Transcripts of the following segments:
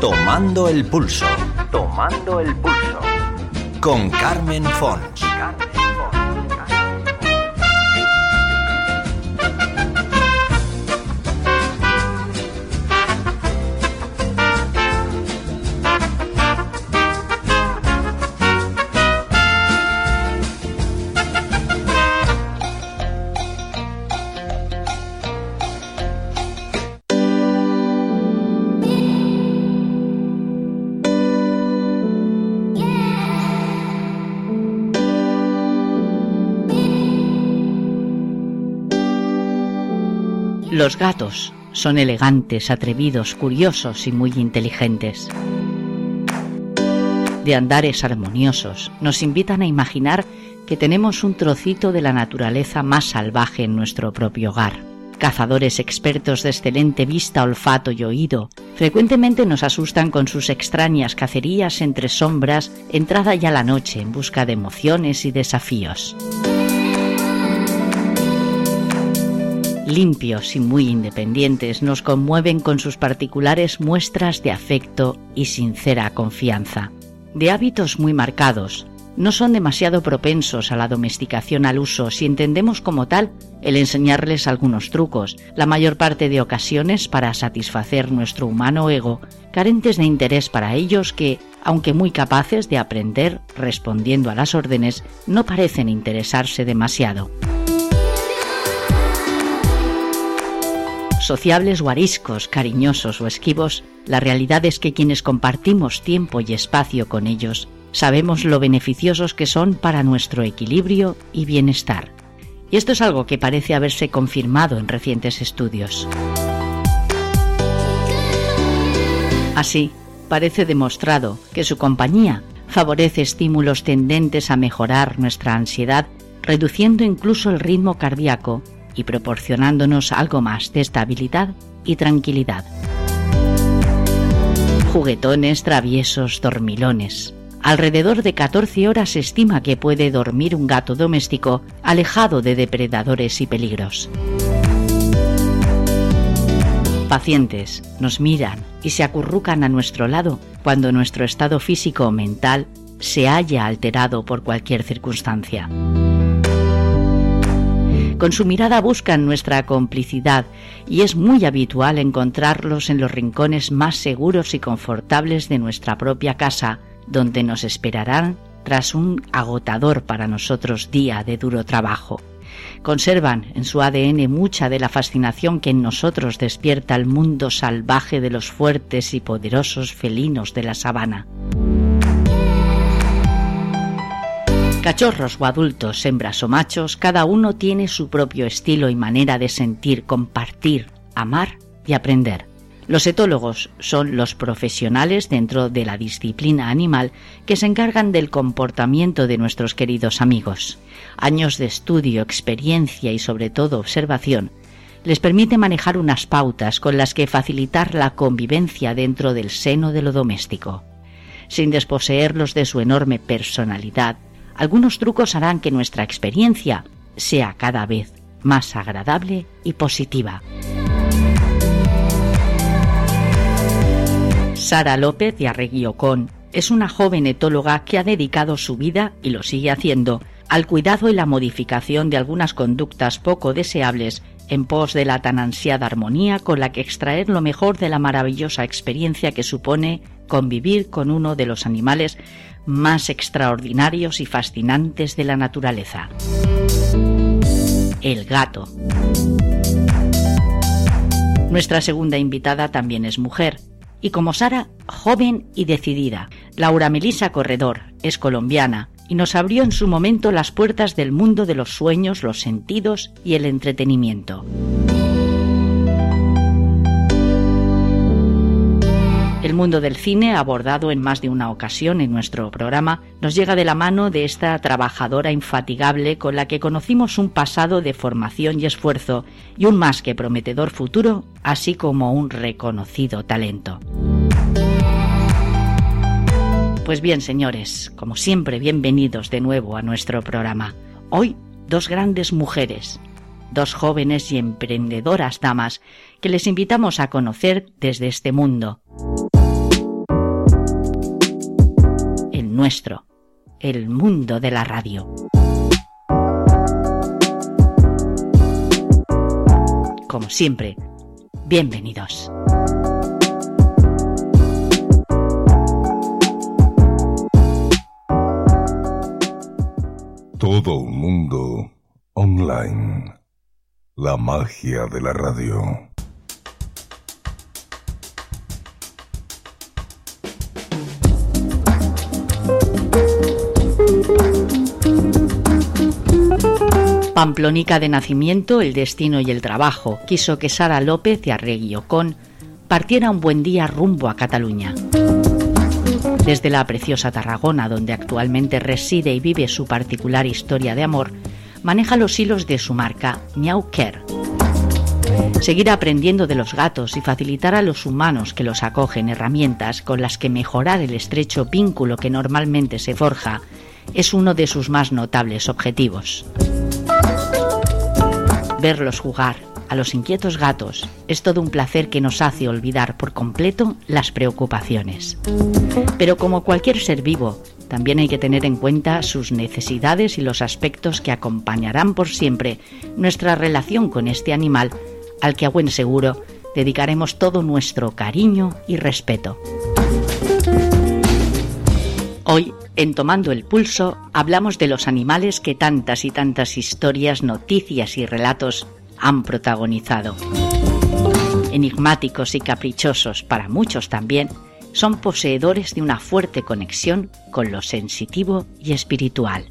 Tomando el pulso. Tomando el pulso. Con Carmen Fons. Los gatos son elegantes, atrevidos, curiosos y muy inteligentes. De andares armoniosos, nos invitan a imaginar que tenemos un trocito de la naturaleza más salvaje en nuestro propio hogar. Cazadores expertos de excelente vista, olfato y oído, frecuentemente nos asustan con sus extrañas cacerías entre sombras, entrada ya la noche en busca de emociones y desafíos. Limpios y muy independientes, nos conmueven con sus particulares muestras de afecto y sincera confianza. De hábitos muy marcados, no son demasiado propensos a la domesticación al uso si entendemos como tal el enseñarles algunos trucos, la mayor parte de ocasiones para satisfacer nuestro humano ego, carentes de interés para ellos que, aunque muy capaces de aprender respondiendo a las órdenes, no parecen interesarse demasiado. Sociables o ariscos, cariñosos o esquivos, la realidad es que quienes compartimos tiempo y espacio con ellos sabemos lo beneficiosos que son para nuestro equilibrio y bienestar. Y esto es algo que parece haberse confirmado en recientes estudios. Así, parece demostrado que su compañía favorece estímulos tendentes a mejorar nuestra ansiedad, reduciendo incluso el ritmo cardíaco y proporcionándonos algo más de estabilidad y tranquilidad. Juguetones, traviesos, dormilones. Alrededor de 14 horas se estima que puede dormir un gato doméstico alejado de depredadores y peligros. Pacientes nos miran y se acurrucan a nuestro lado cuando nuestro estado físico o mental se haya alterado por cualquier circunstancia. Con su mirada buscan nuestra complicidad y es muy habitual encontrarlos en los rincones más seguros y confortables de nuestra propia casa, donde nos esperarán tras un agotador para nosotros día de duro trabajo. Conservan en su ADN mucha de la fascinación que en nosotros despierta el mundo salvaje de los fuertes y poderosos felinos de la sabana. Cachorros o adultos, hembras o machos, cada uno tiene su propio estilo y manera de sentir, compartir, amar y aprender. Los etólogos son los profesionales dentro de la disciplina animal que se encargan del comportamiento de nuestros queridos amigos. Años de estudio, experiencia y sobre todo observación les permite manejar unas pautas con las que facilitar la convivencia dentro del seno de lo doméstico. Sin desposeerlos de su enorme personalidad, algunos trucos harán que nuestra experiencia sea cada vez más agradable y positiva. Sara López de Arregui es una joven etóloga que ha dedicado su vida, y lo sigue haciendo, al cuidado y la modificación de algunas conductas poco deseables en pos de la tan ansiada armonía con la que extraer lo mejor de la maravillosa experiencia que supone convivir con uno de los animales más extraordinarios y fascinantes de la naturaleza. El gato. Nuestra segunda invitada también es mujer, y como Sara, joven y decidida. Laura Melisa Corredor es colombiana y nos abrió en su momento las puertas del mundo de los sueños, los sentidos y el entretenimiento. El mundo del cine, abordado en más de una ocasión en nuestro programa, nos llega de la mano de esta trabajadora infatigable con la que conocimos un pasado de formación y esfuerzo y un más que prometedor futuro, así como un reconocido talento. Pues bien, señores, como siempre, bienvenidos de nuevo a nuestro programa. Hoy, dos grandes mujeres, dos jóvenes y emprendedoras damas que les invitamos a conocer desde este mundo. El nuestro, el mundo de la radio. Como siempre, bienvenidos. Todo un mundo online. La magia de la radio. Pamplónica de nacimiento, el destino y el trabajo, quiso que Sara López de Arregui Ocón partiera un buen día rumbo a Cataluña. Desde la preciosa Tarragona, donde actualmente reside y vive su particular historia de amor, maneja los hilos de su marca Meow Care. Seguir aprendiendo de los gatos y facilitar a los humanos que los acogen herramientas con las que mejorar el estrecho vínculo que normalmente se forja es uno de sus más notables objetivos. Verlos jugar, a los inquietos gatos es todo un placer que nos hace olvidar por completo las preocupaciones. Pero como cualquier ser vivo, también hay que tener en cuenta sus necesidades y los aspectos que acompañarán por siempre nuestra relación con este animal al que a buen seguro dedicaremos todo nuestro cariño y respeto. Hoy, en Tomando el Pulso, hablamos de los animales que tantas y tantas historias, noticias y relatos han protagonizado. Enigmáticos y caprichosos para muchos también, son poseedores de una fuerte conexión con lo sensitivo y espiritual.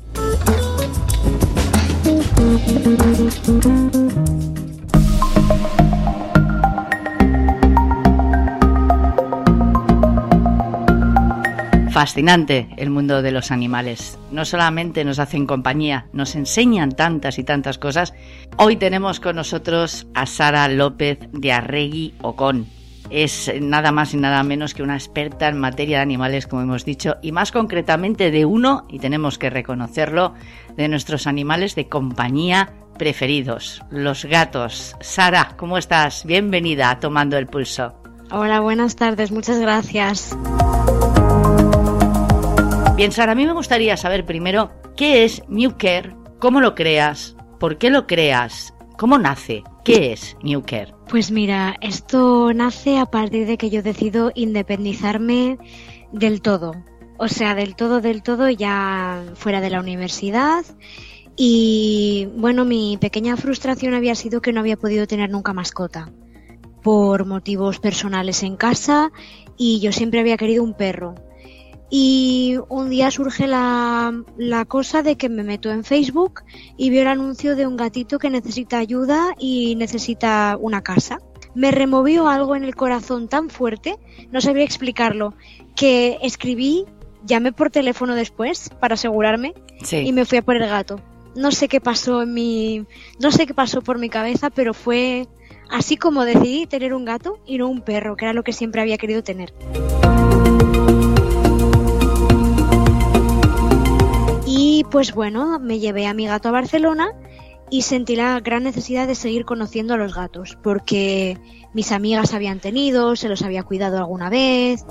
Fascinante el mundo de los animales. No solamente nos hacen compañía, nos enseñan tantas y tantas cosas. Hoy tenemos con nosotros a Sara López de Arregui Ocón. Es nada más y nada menos que una experta en materia de animales, como hemos dicho, y más concretamente de uno, y tenemos que reconocerlo, de nuestros animales de compañía preferidos, los gatos. Sara, ¿cómo estás? Bienvenida a Tomando el Pulso. Hola, buenas tardes, muchas gracias. Bien, Sara, a mí me gustaría saber primero qué es New Care, cómo lo creas, por qué lo creas, cómo nace, qué es New Care. Pues mira, esto nace a partir de que yo decido independizarme del todo. O sea, del todo, del todo, ya fuera de la universidad. Y bueno, mi pequeña frustración había sido que no había podido tener nunca mascota por motivos personales en casa y yo siempre había querido un perro. Y un día surge la, cosa de que me meto en Facebook y veo el anuncio de un gatito que necesita ayuda y necesita una casa. Me removió algo en el corazón tan fuerte, no sabría explicarlo, que escribí, llamé por teléfono después para asegurarme y me fui a por el gato. No sé qué pasó en mi, no sé qué pasó por mi cabeza, pero fue así como decidí tener un gato y no un perro, que era lo que siempre había querido tener. Y pues bueno, me llevé a mi gato a Barcelona y sentí la gran necesidad de seguir conociendo a los gatos, porque mis amigas habían tenido, se los había cuidado alguna vez.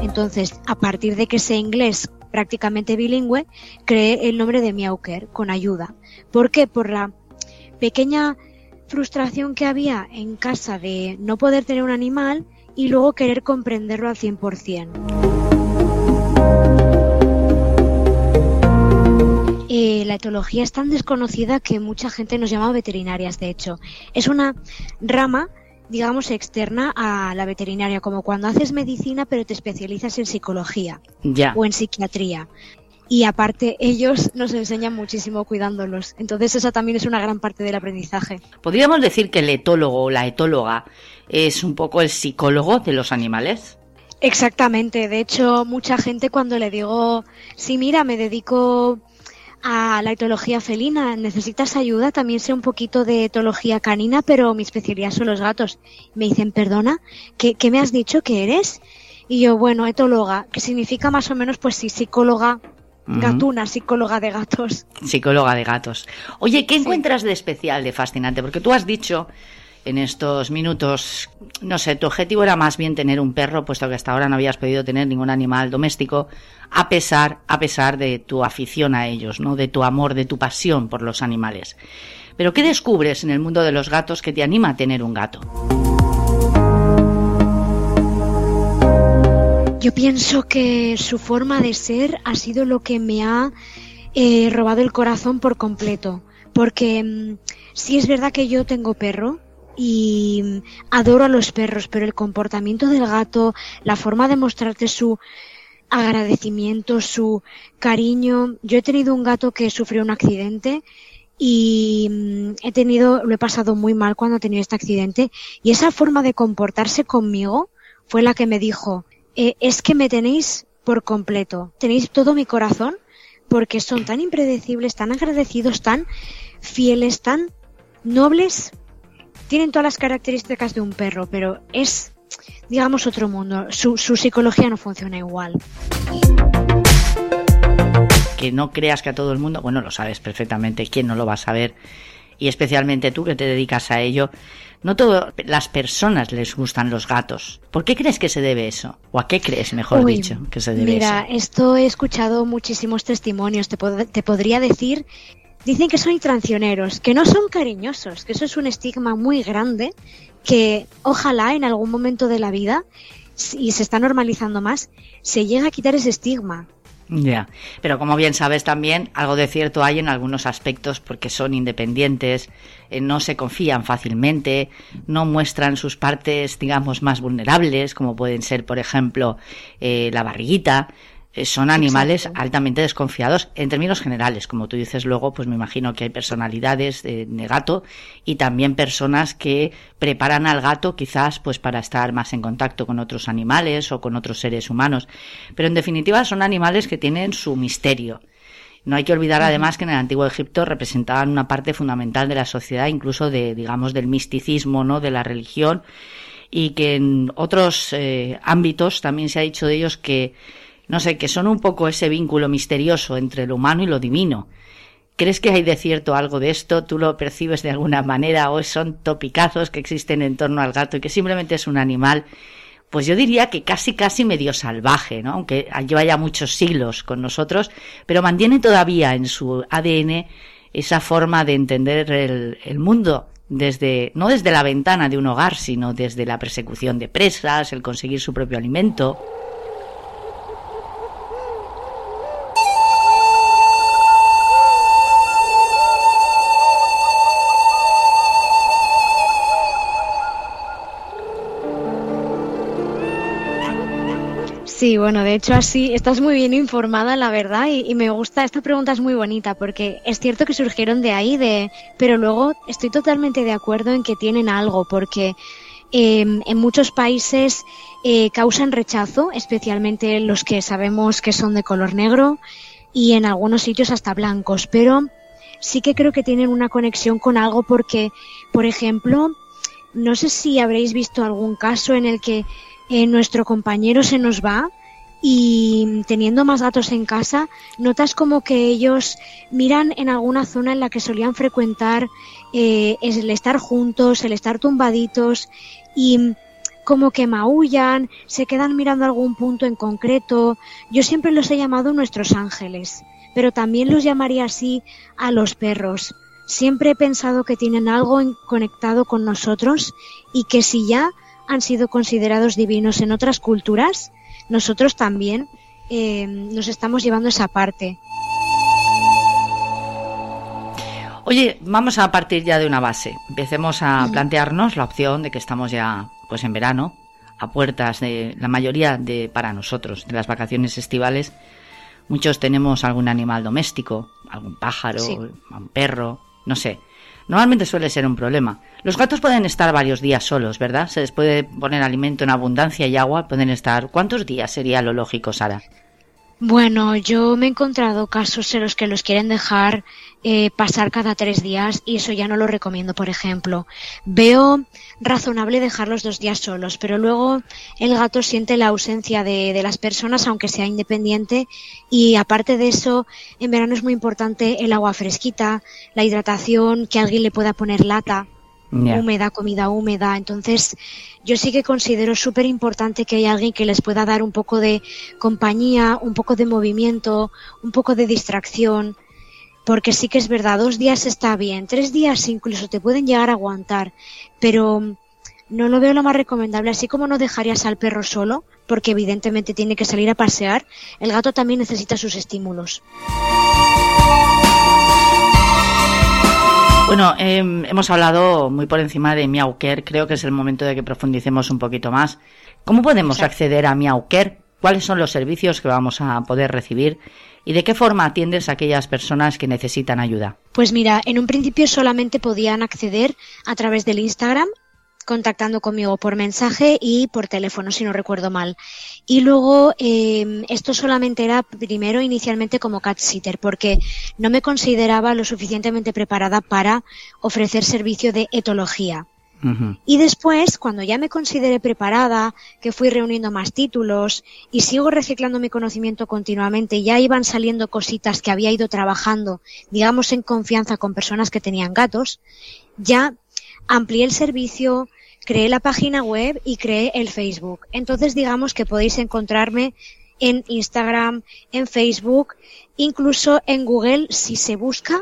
Entonces, a partir de que sé inglés prácticamente bilingüe, creé el nombre de Miauker con ayuda. ¿Por qué? Por la pequeña frustración que había en casa de no poder tener un animal y luego querer comprenderlo al 100%. La etología es tan desconocida que mucha gente nos llama veterinarias, de hecho. Es una rama, digamos, externa a la veterinaria, como cuando haces medicina pero te especializas en psicología o en psiquiatría. Y aparte, ellos nos enseñan muchísimo cuidándolos. Entonces, esa también es una gran parte del aprendizaje. ¿Podríamos decir que el etólogo o la etóloga es un poco el psicólogo de los animales? Exactamente. De hecho, mucha gente cuando le digo, sí, mira, me dedico a la etología felina. ¿Necesitas ayuda? También sé un poquito de etología canina, pero mi especialidad son los gatos. Me dicen, perdona, ¿qué, me has dicho que eres? Y yo, bueno, etóloga, que significa más o menos, pues sí, psicóloga Gatuna, psicóloga de gatos. Psicóloga de gatos. Oye, ¿qué encuentras de especial, de fascinante? Porque tú has dicho en estos minutos, no sé, tu objetivo era más bien tener un perro, puesto que hasta ahora no habías podido tener ningún animal doméstico, a pesar, a pesar de tu afición a ellos, ¿no? De tu amor, de tu pasión por los animales. Pero ¿qué descubres en el mundo de los gatos que te anima a tener un gato? Yo pienso que su forma de ser ha sido lo que me ha eh, robado el corazón por completo. Porque mm, sí es verdad que yo tengo perro, y mm, adoro a los perros, pero el comportamiento del gato, la forma de mostrarte su agradecimiento, su cariño. Yo he tenido un gato que sufrió un accidente y mm, he tenido, lo he pasado muy mal cuando he tenido este accidente y esa forma de comportarse conmigo fue la que me dijo, eh, es que me tenéis por completo, tenéis todo mi corazón porque son tan impredecibles, tan agradecidos, tan fieles, tan nobles tienen todas las características de un perro, pero es, digamos, otro mundo. Su, psicología no funciona igual. Que no creas que a todo el mundo, bueno, lo sabes perfectamente, ¿quién no lo va a saber? Y especialmente tú que te dedicas a ello, no todas las personas les gustan los gatos. ¿Por qué crees que se debe eso? ¿O a qué crees, mejor dicho, que se debe mira, eso? Mira, esto he escuchado muchísimos testimonios. Te, te podría decir dicen que son traicioneros, que no son cariñosos, que eso es un estigma muy grande que ojalá en algún momento de la vida, y se está normalizando más, se llegue a quitar ese estigma. Ya, pero como bien sabes también, algo de cierto hay en algunos aspectos porque son independientes, eh, no se confían fácilmente, no muestran sus partes, digamos, más vulnerables, como pueden ser, por ejemplo, eh, la barriguita, son animales altamente desconfiados en términos generales. Como tú dices luego, pues me imagino que hay personalidades de, gato y también personas que preparan al gato quizás pues para estar más en contacto con otros animales o con otros seres humanos. Pero en definitiva son animales que tienen su misterio. No hay que olvidar además que en el antiguo Egipto representaban una parte fundamental de la sociedad, incluso de, digamos, del misticismo, ¿no? De la religión y que en otros eh, ámbitos también se ha dicho de ellos que no sé, que son un poco ese vínculo misterioso entre lo humano y lo divino. ¿Crees que hay de cierto algo de esto? ¿Tú lo percibes de alguna manera o son topicazos que existen en torno al gato y que simplemente es un animal? Pues yo diría que casi casi medio salvaje, ¿no? Aunque lleva ya muchos siglos con nosotros, pero mantiene todavía en su ADN esa forma de entender el, el mundo desde, no desde la ventana de un hogar, sino desde la persecución de presas, el conseguir su propio alimento. Sí, bueno, de hecho así estás muy bien informada, la verdad, y, me gusta, esta pregunta es muy bonita porque es cierto que surgieron de ahí, de, pero luego estoy totalmente de acuerdo en que tienen algo porque em, en muchos países eh, causan rechazo, especialmente los que sabemos que son de color negro y en algunos sitios hasta blancos, pero sí que creo que tienen una conexión con algo porque, por ejemplo, no sé si habréis visto algún caso en el que eh, nuestro compañero se nos va y teniendo más gatos en casa, notas como que ellos miran en alguna zona en la que solían frecuentar eh, el estar juntos, el estar tumbaditos y como que maullan, se quedan mirando algún punto en concreto. Yo siempre los he llamado nuestros ángeles, pero también los llamaría así a los perros. Siempre he pensado que tienen algo conectado con nosotros y que si ya han sido considerados divinos en otras culturas, nosotros también eh, nos estamos llevando esa parte. Oye, vamos a partir ya de una base. Empecemos a plantearnos la opción de que estamos ya, pues en verano, a puertas de la mayoría de para nosotros de las vacaciones estivales. Muchos tenemos algún animal doméstico, algún pájaro, un perro, no sé. Normalmente suele ser un problema. Los gatos pueden estar varios días solos, ¿verdad? Se les puede poner alimento en abundancia y agua, pueden estar... ¿Cuántos días sería lo lógico, Sara? Bueno, yo me he encontrado casos en los que los quieren dejar eh, pasar cada tres días y eso ya no lo recomiendo, por ejemplo. Veo razonable dejarlos dos días solos, pero luego el gato siente la ausencia de, las personas, aunque sea independiente, y aparte de eso, en verano es muy importante el agua fresquita, la hidratación, que alguien le pueda poner lata húmeda, comida húmeda. Entonces, yo sí que considero súper importante que haya alguien que les pueda dar un poco de compañía, un poco de movimiento, un poco de distracción. Porque sí que es verdad, dos días está bien, tres días incluso te pueden llegar a aguantar, pero no lo veo lo más recomendable. Así como no dejarías al perro solo, porque evidentemente tiene que salir a pasear, el gato también necesita sus estímulos. Bueno, em, hemos hablado muy por encima de Miauker. Creo que es el momento de que profundicemos un poquito más. ¿Cómo podemos acceder a Miauker? ¿Cuáles son los servicios que vamos a poder recibir? ¿Y de qué forma atiendes a aquellas personas que necesitan ayuda? Pues mira, en un principio solamente podían acceder a través del Instagram contactando conmigo por mensaje y por teléfono, si no recuerdo mal. Y luego em, esto solamente era primero inicialmente como cat sitter, porque no me consideraba lo suficientemente preparada para ofrecer servicio de etología. Y después, cuando ya me consideré preparada, que fui reuniendo más títulos y sigo reciclando mi conocimiento continuamente, ya iban saliendo cositas que había ido trabajando, digamos, en confianza con personas que tenían gatos, ya amplié el servicio, creé la página web y creé el Facebook. Entonces digamos que podéis encontrarme en Instagram, en Facebook, incluso en Google si se busca.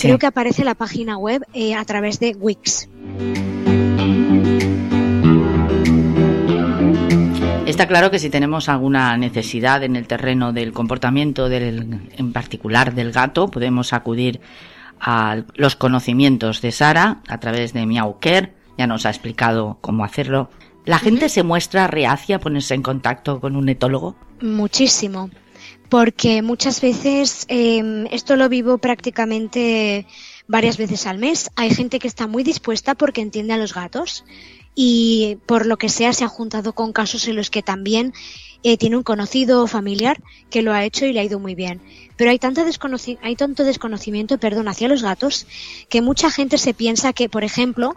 Creo que aparece la página web eh, a través de Wix. Está claro que si tenemos alguna necesidad en el terreno del comportamiento del, en particular del gato, podemos acudir a los conocimientos de Sara a través de Miauker, ya nos ha explicado cómo hacerlo. ¿La gente se muestra reacia a ponerse en contacto con un etólogo? Muchísimo, porque muchas veces em, esto lo vivo prácticamente varias veces al mes. Hay gente que está muy dispuesta porque entiende a los gatos y por lo que sea se ha juntado con casos en los que también eh, tiene un conocido familiar que lo ha hecho y le ha ido muy bien. Pero hay tanto, hay tanto desconocimiento perdón, hacia los gatos que mucha gente se piensa que, por ejemplo,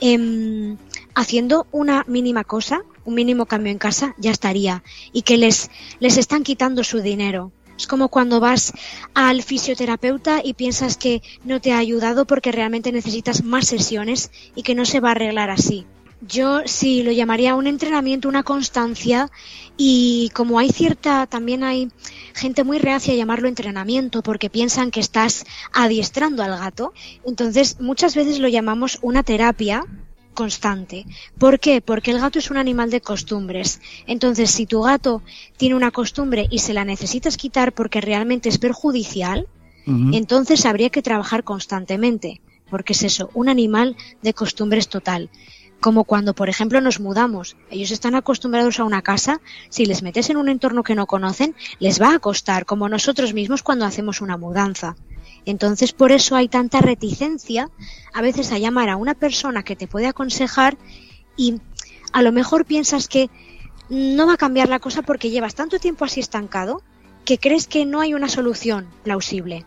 em, haciendo una mínima cosa, un mínimo cambio en casa, ya estaría. Y que les, les están quitando su dinero. Es como cuando vas al fisioterapeuta y piensas que no te ha ayudado porque realmente necesitas más sesiones y que no se va a arreglar así. Yo sí lo llamaría un entrenamiento, una constancia y como hay cierta, también hay gente muy reacia a llamarlo entrenamiento porque piensan que estás adiestrando al gato, entonces muchas veces lo llamamos una terapia constante. ¿Por qué? Porque el gato es un animal de costumbres. Entonces, si tu gato tiene una costumbre y se la necesitas quitar porque realmente es perjudicial, entonces habría que trabajar constantemente, porque es eso, un animal de costumbres total como cuando, por ejemplo, nos mudamos. Ellos están acostumbrados a una casa, si les metes en un entorno que no conocen, les va a costar, como nosotros mismos cuando hacemos una mudanza. Entonces, por eso hay tanta reticencia a veces a llamar a una persona que te puede aconsejar y a lo mejor piensas que no va a cambiar la cosa porque llevas tanto tiempo así estancado que crees que no hay una solución plausible.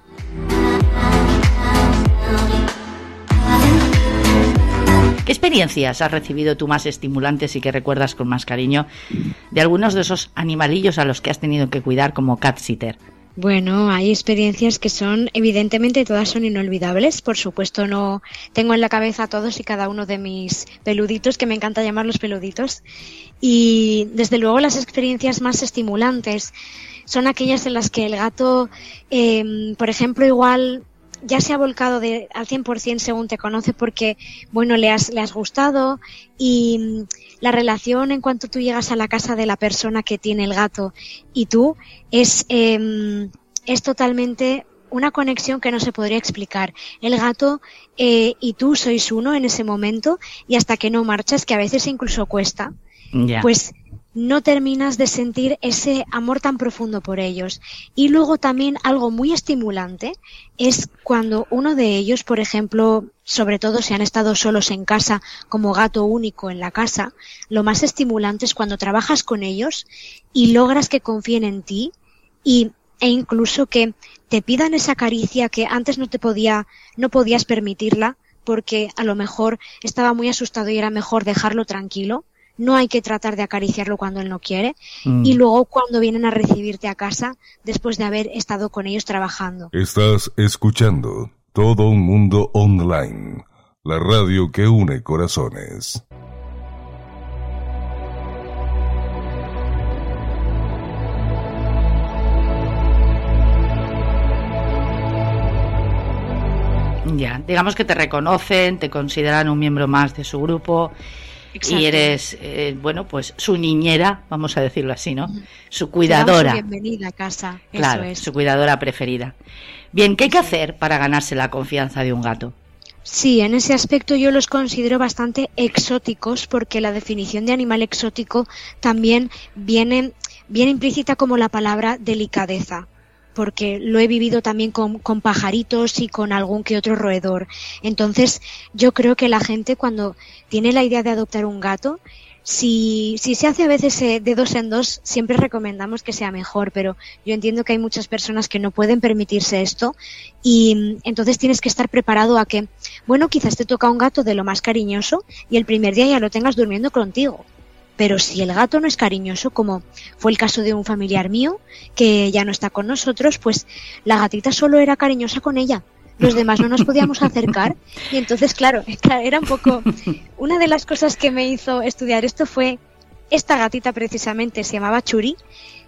¿Qué experiencias has recibido tú más estimulantes y que recuerdas con más cariño de algunos de esos animalillos a los que has tenido que cuidar como cat sitter? Bueno, hay experiencias que son, evidentemente, todas son inolvidables. Por supuesto, no tengo en la cabeza todos y cada uno de mis peluditos, que me encanta llamarlos peluditos. Y desde luego, las experiencias más estimulantes son aquellas en las que el gato, eh, por ejemplo, igual ya se ha volcado de, al 100% según te conoce porque, bueno, le has, le has gustado y mm, la relación en cuanto tú llegas a la casa de la persona que tiene el gato y tú es, eh, es totalmente una conexión que no se podría explicar. El gato eh, y tú sois uno en ese momento y hasta que no marchas, que a veces incluso cuesta, pues no terminas de sentir ese amor tan profundo por ellos. Y luego también algo muy estimulante es cuando uno de ellos, por ejemplo, sobre todo si han estado solos en casa como gato único en la casa, lo más estimulante es cuando trabajas con ellos y logras que confíen en ti y, e incluso que te pidan esa caricia que antes no te podía, no podías permitirla porque a lo mejor estaba muy asustado y era mejor dejarlo tranquilo. No hay que tratar de acariciarlo cuando él no quiere. Mm. Y luego cuando vienen a recibirte a casa después de haber estado con ellos trabajando. Estás escuchando Todo un Mundo Online, la radio que une corazones. Ya, digamos que te reconocen, te consideran un miembro más de su grupo Exacto. y eres, eh, bueno, pues su niñera, vamos a decirlo así, ¿no? Su cuidadora. bienvenida a casa. Claro, Eso es. su cuidadora preferida. Bien, ¿qué hay que hacer para ganarse la confianza de un gato? Sí, en ese aspecto yo los considero bastante exóticos porque la definición de animal exótico también viene, viene implícita como la palabra delicadeza porque lo he vivido también con, pajaritos y con algún que otro roedor. Entonces, yo creo que la gente cuando tiene la idea de adoptar un gato, si, si se hace a veces eh, de dos en dos, siempre recomendamos que sea mejor, pero yo entiendo que hay muchas personas que no pueden permitirse esto y entonces tienes que estar preparado a que, bueno, quizás te toca un gato de lo más cariñoso y el primer día ya lo tengas durmiendo contigo. Pero si el gato no es cariñoso, como fue el caso de un familiar mío, que ya no está con nosotros, pues la gatita solo era cariñosa con ella. Los demás no nos podíamos acercar. Y entonces, claro, era un poco... Una de las cosas que me hizo estudiar esto fue esta gatita precisamente, se llamaba Churi.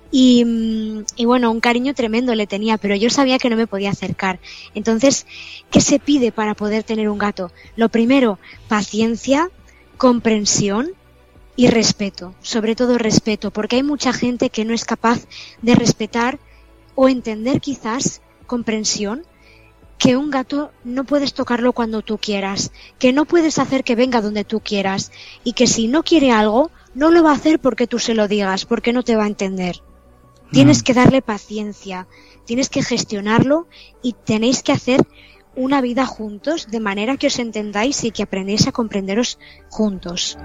Y, y bueno, un cariño tremendo le tenía, pero yo sabía que no me podía acercar. Entonces, ¿qué se pide para poder tener un gato? Lo primero, paciencia, comprensión y respeto, sobre todo respeto, porque hay mucha gente que no es capaz de respetar o entender quizás comprensión que un gato no puedes tocarlo cuando tú quieras, que no puedes hacer que venga donde tú quieras y que si no quiere algo no lo va a hacer porque tú se lo digas, porque no te va a entender. Tienes Mm. que darle paciencia, tienes que gestionarlo y tenéis que hacer una vida juntos de manera que os entendáis y que aprendéis a comprenderos juntos.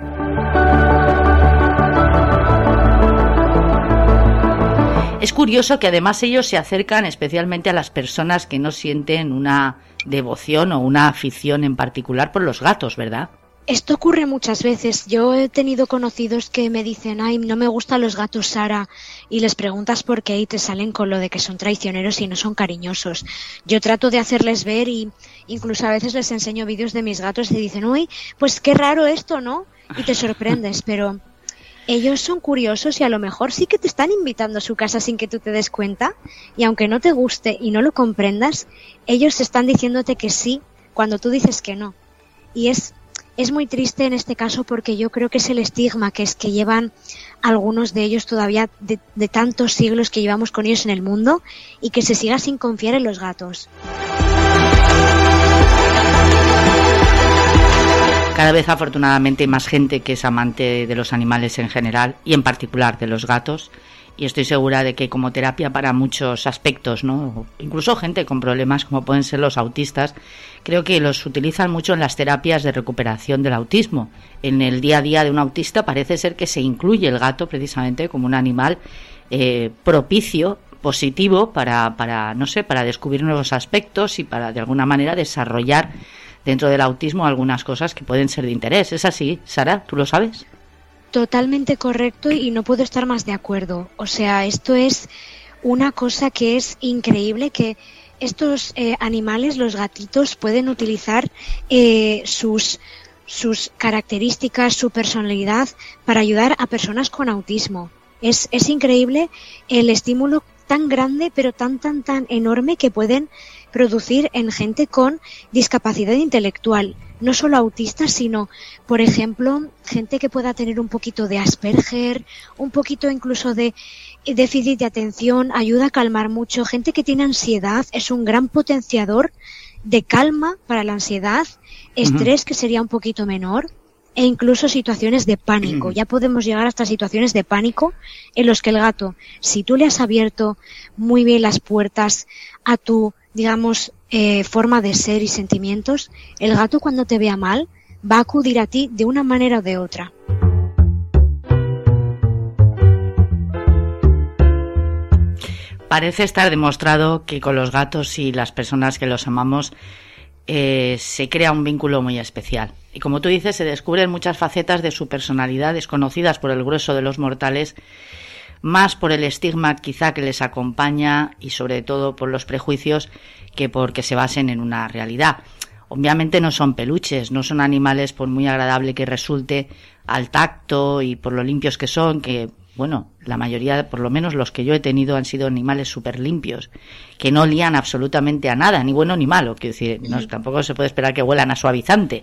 Es curioso que además ellos se acercan especialmente a las personas que no sienten una devoción o una afición en particular por los gatos, ¿verdad? Esto ocurre muchas veces. Yo he tenido conocidos que me dicen, ay, no me gustan los gatos, Sara, y les preguntas por qué y te salen con lo de que son traicioneros y no son cariñosos. Yo trato de hacerles ver y incluso a veces les enseño vídeos de mis gatos y dicen, uy, pues qué raro esto, ¿no? Y te sorprendes, pero ellos son curiosos y a lo mejor sí que te están invitando a su casa sin que tú te des cuenta y aunque no te guste y no lo comprendas, ellos están diciéndote que sí cuando tú dices que no. Y es es muy triste en este caso porque yo creo que es el estigma que es que llevan algunos de ellos todavía de, de tantos siglos que llevamos con ellos en el mundo y que se siga sin confiar en los gatos. Cada vez afortunadamente hay más gente que es amante de los animales en general y en particular de los gatos. Y estoy segura de que como terapia para muchos aspectos, ¿no? Incluso gente con problemas como pueden ser los autistas, creo que los utilizan mucho en las terapias de recuperación del autismo. En el día a día de un autista parece ser que se incluye el gato precisamente como un animal eh, propicio positivo para, para, no sé, para descubrir nuevos aspectos y para de alguna manera desarrollar dentro del autismo algunas cosas que pueden ser de interés. ¿Es así, Sara? ¿Tú lo sabes? Totalmente correcto y no puedo estar más de acuerdo. O sea, esto es una cosa que es increíble que estos eh, animales, los gatitos, pueden utilizar eh, sus sus características, su personalidad para ayudar a personas con autismo. Es, es increíble el estímulo tan grande, pero tan, tan, tan enorme que pueden producir en gente con discapacidad intelectual. No solo autistas, sino, por ejemplo, gente que pueda tener un poquito de Asperger, un poquito incluso de déficit de atención, ayuda a calmar mucho. Gente que tiene ansiedad es un gran potenciador de calma para la ansiedad, estrés que sería un poquito menor e incluso situaciones de pánico. Ya podemos llegar hasta situaciones de pánico en los que el gato, si tú le has abierto muy bien las puertas a tu, digamos, eh, forma de ser y sentimientos, el gato cuando te vea mal va a acudir a ti de una manera o de otra. parece estar demostrado que con los gatos y las personas que los amamos eh, se crea un vínculo muy especial. Y como tú dices, se descubren muchas facetas de su personalidad desconocidas por el grueso de los mortales, más por el estigma quizá que les acompaña y sobre todo por los prejuicios que porque se basen en una realidad. Obviamente no son peluches, no son animales por muy agradable que resulte al tacto y por lo limpios que son, que bueno, la mayoría, por lo menos los que yo he tenido, han sido animales súper limpios, que no lían absolutamente a nada, ni bueno ni malo. Quiero decir, no, tampoco se puede esperar que huelan a suavizante,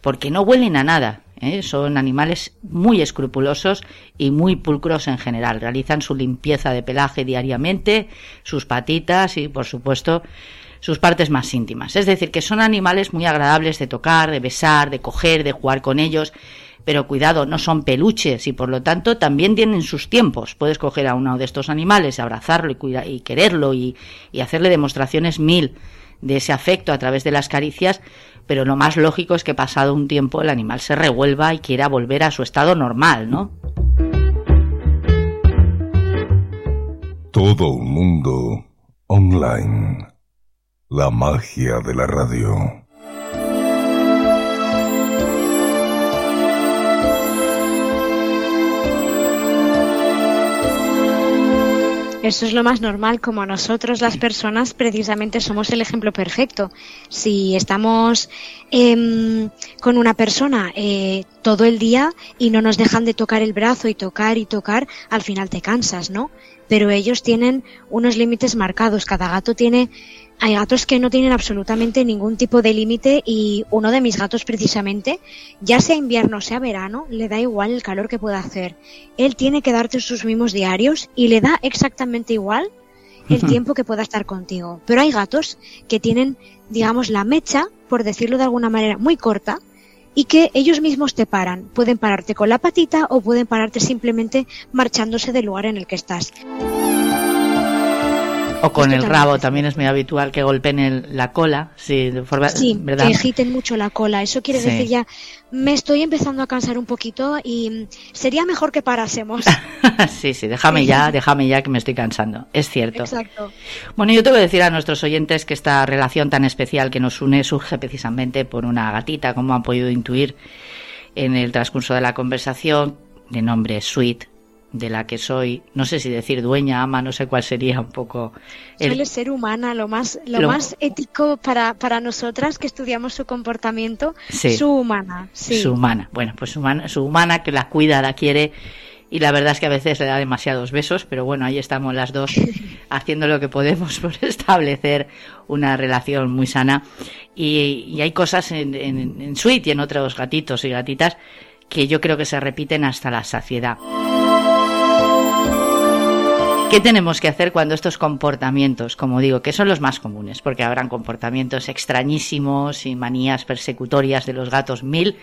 porque no huelen a nada. ¿Eh? Son animales muy escrupulosos y muy pulcros en general. Realizan su limpieza de pelaje diariamente, sus patitas y, por supuesto, sus partes más íntimas. Es decir, que son animales muy agradables de tocar, de besar, de coger, de jugar con ellos pero cuidado, no son peluches y por lo tanto también tienen sus tiempos. Puedes coger a uno de estos animales, abrazarlo y, y quererlo y, y hacerle demostraciones mil de ese afecto a través de las caricias, pero lo más lógico es que pasado un tiempo el animal se revuelva y quiera volver a su estado normal, ¿no? Todo un mundo online. La magia de la radio. Eso es lo más normal, como nosotros las personas precisamente somos el ejemplo perfecto. Si estamos em, con una persona eh, todo el día y no nos dejan de tocar el brazo y tocar y tocar, al final te cansas, ¿no? Pero ellos tienen unos límites marcados. Cada gato tiene hay gatos que no tienen absolutamente ningún tipo de límite y uno de mis gatos precisamente, ya sea invierno o sea verano, le da igual el calor que pueda hacer. Él tiene que darte sus mimos diarios y le da exactamente igual el tiempo que pueda estar contigo. Pero hay gatos que tienen, digamos, la mecha, por decirlo de alguna manera, muy corta y que ellos mismos te paran. Pueden pararte con la patita o pueden pararte simplemente marchándose del lugar en el que estás. O con el rabo también es muy habitual que golpeen la cola, sí, de forma, sí que agiten mucho la cola. Eso quiere decir ya, me estoy empezando a cansar un poquito y sería mejor que parásemos. sí, sí, déjame ya, déjame ya que me estoy cansando. Es cierto. Exacto. Bueno, yo tengo que decir a nuestros oyentes que esta relación tan especial que nos une surge precisamente por una gatita, como han podido intuir en el transcurso de la conversación, de nombre Sweet, de la que soy, no sé si decir dueña, ama, no sé cuál sería un poco... El... Suele ser humana, lo más, lo, más ético para, para nosotras que estudiamos su comportamiento, su humana. Sí. Su humana, bueno, pues su humana, su humana que la cuida, la quiere y la verdad es que a veces le da demasiados besos, pero bueno, ahí estamos las dos haciendo lo que podemos por establecer una relación muy sana y, y hay cosas en, en, en Sweet y en otros gatitos y gatitas que yo creo que se repiten hasta la saciedad. ¿Qué tenemos que hacer cuando estos comportamientos, como digo, que son los más comunes, porque habrán comportamientos extrañísimos y manías persecutorias de los gatos mil,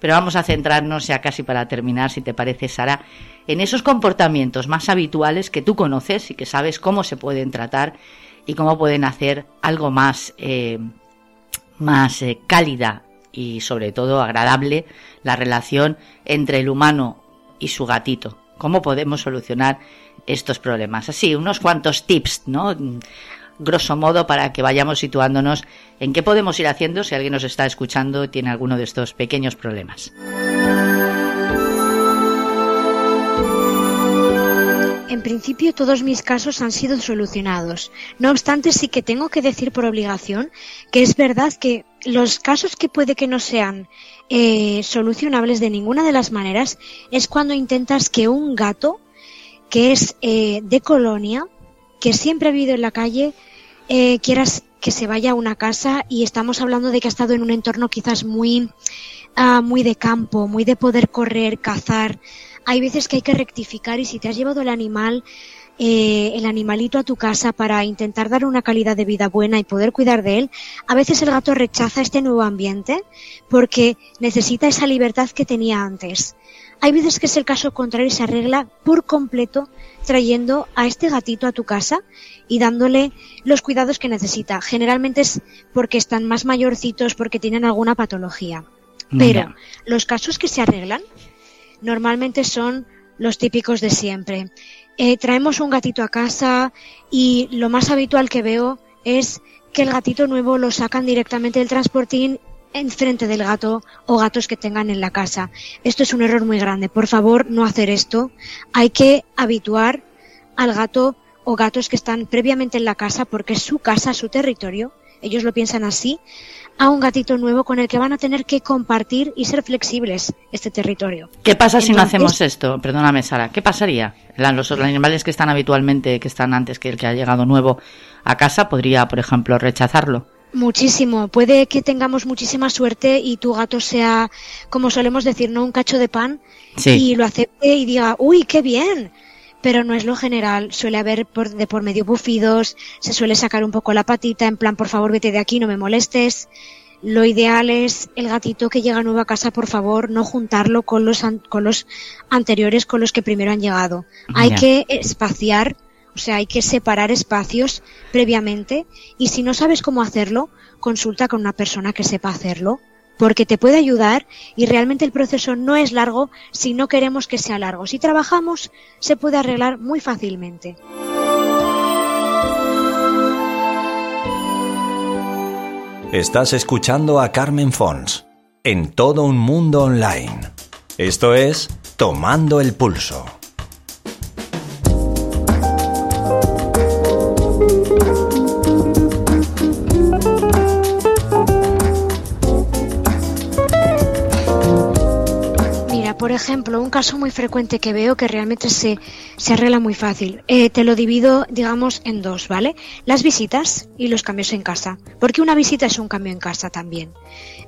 pero vamos a centrarnos ya casi para terminar, si te parece, Sara, en esos comportamientos más habituales que tú conoces y que sabes cómo se pueden tratar y cómo pueden hacer algo más, eh, más eh, cálida y sobre todo agradable la relación entre el humano y su gatito. ¿Cómo podemos solucionar estos problemas. Así, unos cuantos tips, ¿no? Grosso modo, para que vayamos situándonos en qué podemos ir haciendo si alguien nos está escuchando y tiene alguno de estos pequeños problemas. En principio todos mis casos han sido solucionados. No obstante, sí que tengo que decir por obligación que es verdad que los casos que puede que no sean eh, solucionables de ninguna de las maneras es cuando intentas que un gato que es eh, de colonia, que siempre ha vivido en la calle, eh, quieras que se vaya a una casa y estamos hablando de que ha estado en un entorno quizás muy, ah, muy de campo, muy de poder correr, cazar. Hay veces que hay que rectificar y si te has llevado el animal, eh, el animalito a tu casa para intentar dar una calidad de vida buena y poder cuidar de él, a veces el gato rechaza este nuevo ambiente porque necesita esa libertad que tenía antes. Hay veces que es el caso contrario y se arregla por completo trayendo a este gatito a tu casa y dándole los cuidados que necesita. Generalmente es porque están más mayorcitos, porque tienen alguna patología. Pero los casos que se arreglan normalmente son los típicos de siempre. Eh, traemos un gatito a casa y lo más habitual que veo es que el gatito nuevo lo sacan directamente del transportín en frente del gato o gatos que tengan en la casa. Esto es un error muy grande. Por favor, no hacer esto. Hay que habituar al gato o gatos que están previamente en la casa porque es su casa, su territorio. Ellos lo piensan así a un gatito nuevo con el que van a tener que compartir y ser flexibles este territorio. ¿Qué pasa si no hacemos esto? Perdóname, Sara. ¿Qué pasaría? Los animales que están habitualmente, que están antes que el que ha llegado nuevo a casa, podría, por ejemplo, rechazarlo. Muchísimo. Puede que tengamos muchísima suerte y tu gato sea, como solemos decir, no un cacho de pan y lo acepte y diga, uy, qué bien pero no es lo general. Suele haber por, de por medio bufidos, se suele sacar un poco la patita, en plan, por favor, vete de aquí, no me molestes. Lo ideal es el gatito que llega nuevo a casa, por favor, no juntarlo con los, con los anteriores, con los que primero han llegado. Hay que espaciar, o sea, hay que separar espacios previamente y si no sabes cómo hacerlo, consulta con una persona que sepa hacerlo porque te puede ayudar y realmente el proceso no es largo si no queremos que sea largo. Si trabajamos, se puede arreglar muy fácilmente. Estás escuchando a Carmen Fons en todo un mundo online. Esto es Tomando el Pulso. Ejemplo, un caso muy frecuente que veo que realmente se, se arregla muy fácil. Eh, te lo divido, digamos, en dos, ¿vale? Las visitas y los cambios en casa. Porque una visita es un cambio en casa también.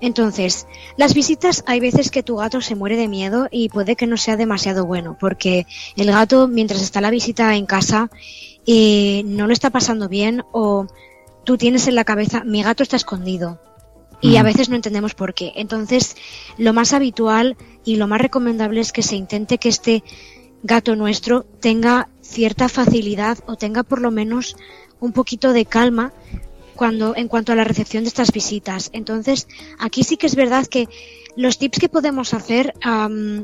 Entonces, las visitas hay veces que tu gato se muere de miedo y puede que no sea demasiado bueno. Porque el gato, mientras está la visita en casa, eh, no lo está pasando bien o tú tienes en la cabeza, mi gato está escondido y a veces no entendemos por qué. Entonces, lo más habitual y lo más recomendable es que se intente que este gato nuestro tenga cierta facilidad o tenga por lo menos un poquito de calma cuando en cuanto a la recepción de estas visitas. Entonces, aquí sí que es verdad que los tips que podemos hacer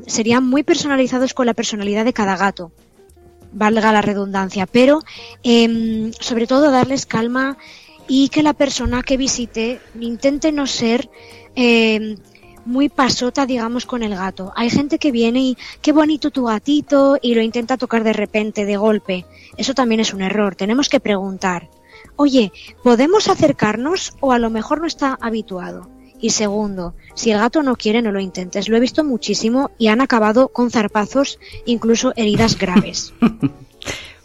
serían muy personalizados con la personalidad de cada gato, valga la redundancia, pero em, sobre todo darles calma y que la persona que visite intente no ser eh, muy pasota, digamos, con el gato. Hay gente que viene y qué bonito tu gatito y lo intenta tocar de repente, de golpe. Eso también es un error. Tenemos que preguntar, oye, ¿podemos acercarnos o a lo mejor no está habituado? Y segundo, si el gato no quiere, no lo intentes. Lo he visto muchísimo y han acabado con zarpazos, incluso heridas graves.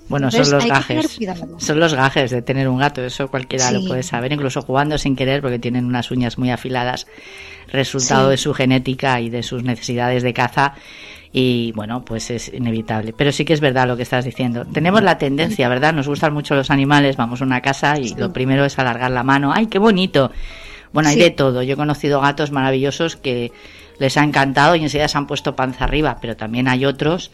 Bueno, son los gajes. Son los gajes de tener un gato, eso cualquiera lo puede saber, incluso jugando sin querer porque tienen unas uñas muy afiladas, resultado de su genética y de sus necesidades de caza y bueno, pues es inevitable. Pero sí que es verdad lo que estás diciendo. Tenemos la tendencia, ¿verdad? Nos gustan mucho los animales, vamos a una casa y lo primero es alargar la mano. ¡Ay, qué bonito! Bueno, hay de todo. Yo he conocido gatos maravillosos que les ha encantado y enseguida se han puesto panza arriba, pero también hay otros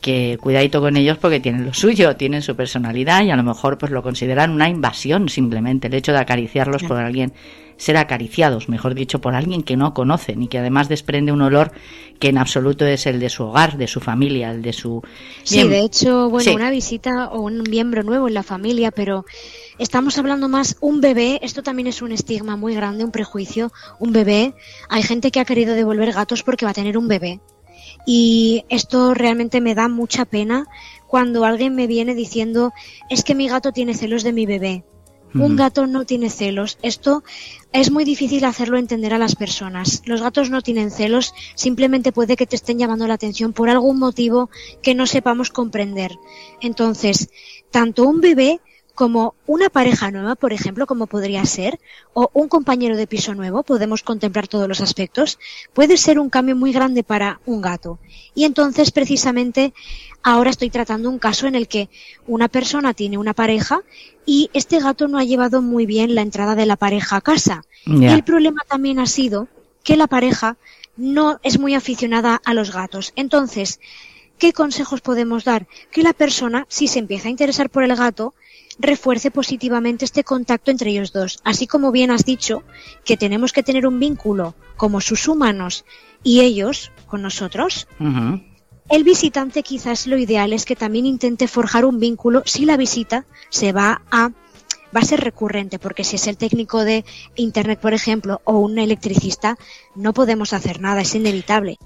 que cuidadito con ellos porque tienen lo suyo, tienen su personalidad y a lo mejor pues lo consideran una invasión simplemente el hecho de acariciarlos por alguien, ser acariciados, mejor dicho, por alguien que no conocen y que además desprende un olor que en absoluto es el de su hogar, de su familia, el de su... Sí, de hecho, bueno, una visita o un miembro nuevo en la familia, pero estamos hablando más un bebé, esto también es un estigma muy grande, un prejuicio, un bebé, hay gente que ha querido devolver gatos porque va a tener un bebé y esto realmente me da mucha pena cuando alguien me viene diciendo es que mi gato tiene celos de mi bebé. Un gato no tiene celos. Esto es muy difícil hacerlo entender a las personas. Los gatos no tienen celos, simplemente puede que te estén llamando la atención por algún motivo que no sepamos comprender. Entonces, tanto un bebé como una pareja nueva, por ejemplo, como podría ser, o un compañero de piso nuevo, podemos contemplar todos los aspectos, puede ser un cambio muy grande para un gato. Y entonces, precisamente, ahora estoy tratando un caso en el que una persona tiene una pareja y este gato no ha llevado muy bien la entrada de la pareja a casa. Y el problema también ha sido que la pareja no es muy aficionada a los gatos. Entonces, ¿qué consejos podemos dar? Que la persona, si se empieza a interesar por el gato, refuerce positivamente este contacto entre ellos dos. Así como bien has dicho que tenemos que tener un vínculo como sus humanos y ellos con nosotros, el visitante quizás lo ideal es que también intente forjar un vínculo si la visita se va a va a ser recurrente, porque si es el técnico de Internet, por ejemplo, o un electricista, no podemos hacer nada, es inevitable.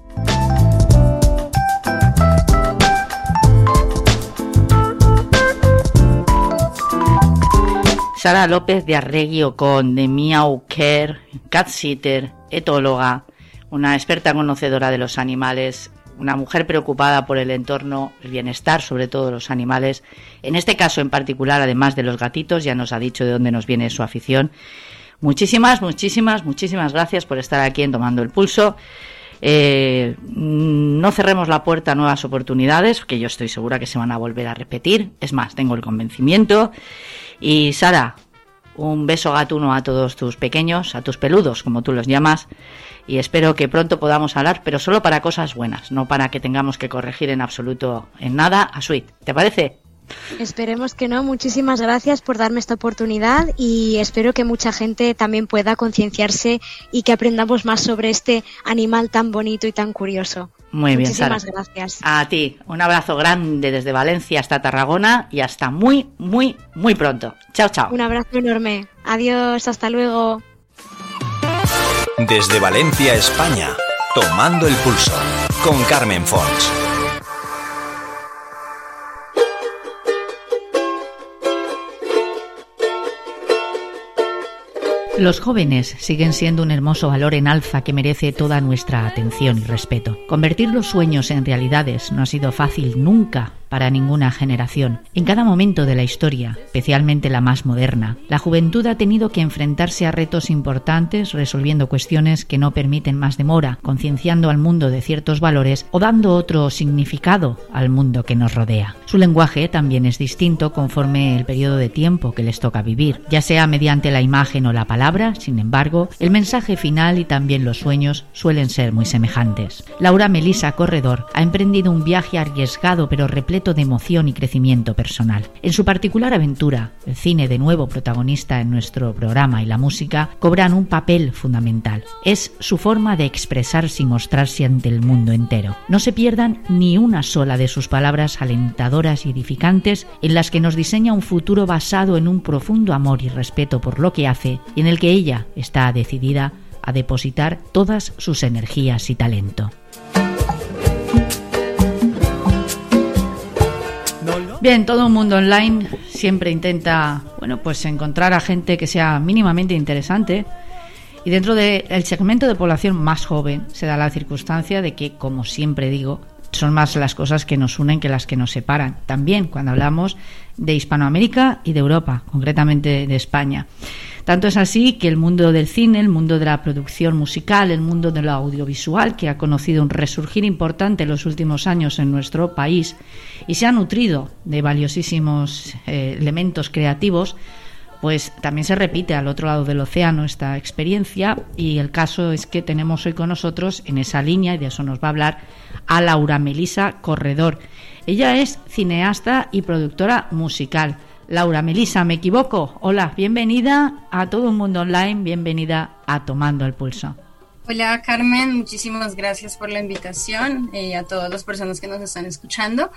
Sara López de Arregui con de Miau Care, cat sitter, etóloga, una experta conocedora de los animales, una mujer preocupada por el entorno, el bienestar sobre todo de los animales, en este caso en particular, además de los gatitos, ya nos ha dicho de dónde nos viene su afición. Muchísimas, muchísimas, muchísimas gracias por estar aquí en Tomando el Pulso. Eh, no cerremos la puerta a nuevas oportunidades, que yo estoy segura que se van a volver a repetir. Es más, tengo el convencimiento. Y Sara, un beso gatuno a todos tus pequeños, a tus peludos, como tú los llamas, y espero que pronto podamos hablar, pero solo para cosas buenas, no para que tengamos que corregir en absoluto en nada a Sweet. ¿Te parece? Esperemos que no. Muchísimas gracias por darme esta oportunidad y espero que mucha gente también pueda concienciarse y que aprendamos más sobre este animal tan bonito y tan curioso. Muy bien, Muchísimas gracias. A ti, un abrazo grande desde Valencia hasta Tarragona y hasta muy, muy, muy pronto. Chao, chao. Un abrazo enorme. Adiós, hasta luego. Desde Valencia, España, tomando el pulso con Carmen Fons. Los jóvenes siguen siendo un hermoso valor en alza que merece toda nuestra atención y respeto. Convertir los sueños en realidades no ha sido fácil nunca para ninguna generación. En cada momento de la historia, especialmente la más moderna, la juventud ha tenido que enfrentarse a retos importantes, resolviendo cuestiones que no permiten más demora, concienciando al mundo de ciertos valores o dando otro significado al mundo que nos rodea. Su lenguaje también es distinto conforme el periodo de tiempo que les toca vivir, ya sea mediante la imagen o la palabra, sin embargo, el mensaje final y también los sueños suelen ser muy semejantes. Laura Melisa Corredor ha emprendido un viaje arriesgado pero repleto de emoción y crecimiento personal. En su particular aventura, el cine de nuevo protagonista en nuestro programa y la música cobran un papel fundamental. Es su forma de expresarse y mostrarse ante el mundo entero. No se pierdan ni una sola de sus palabras alentadoras y edificantes en las que nos diseña un futuro basado en un profundo amor y respeto por lo que hace y en el que ella está decidida a depositar todas sus energías y talento. Bien, todo un mundo online siempre intenta, bueno, pues encontrar a gente que sea mínimamente interesante. Y dentro del segmento de población más joven se da la circunstancia de que, como siempre digo, son más las cosas que nos unen que las que nos separan. También cuando hablamos de Hispanoamérica y de Europa, concretamente de España. Tanto es así que el mundo del cine, el mundo de la producción musical, el mundo de lo audiovisual, que ha conocido un resurgir importante en los últimos años en nuestro país y se ha nutrido de valiosísimos eh, elementos creativos, pues también se repite al otro lado del océano esta experiencia y el caso es que tenemos hoy con nosotros en esa línea, y de eso nos va a hablar, a Laura Melisa Corredor. Ella es cineasta y productora musical. Laura Melisa, ¿me equivoco? Hola, bienvenida a todo un mundo online, bienvenida a Tomando el Pulso. Hola Carmen, muchísimas gracias por la invitación eh, a todas las personas que nos están escuchando.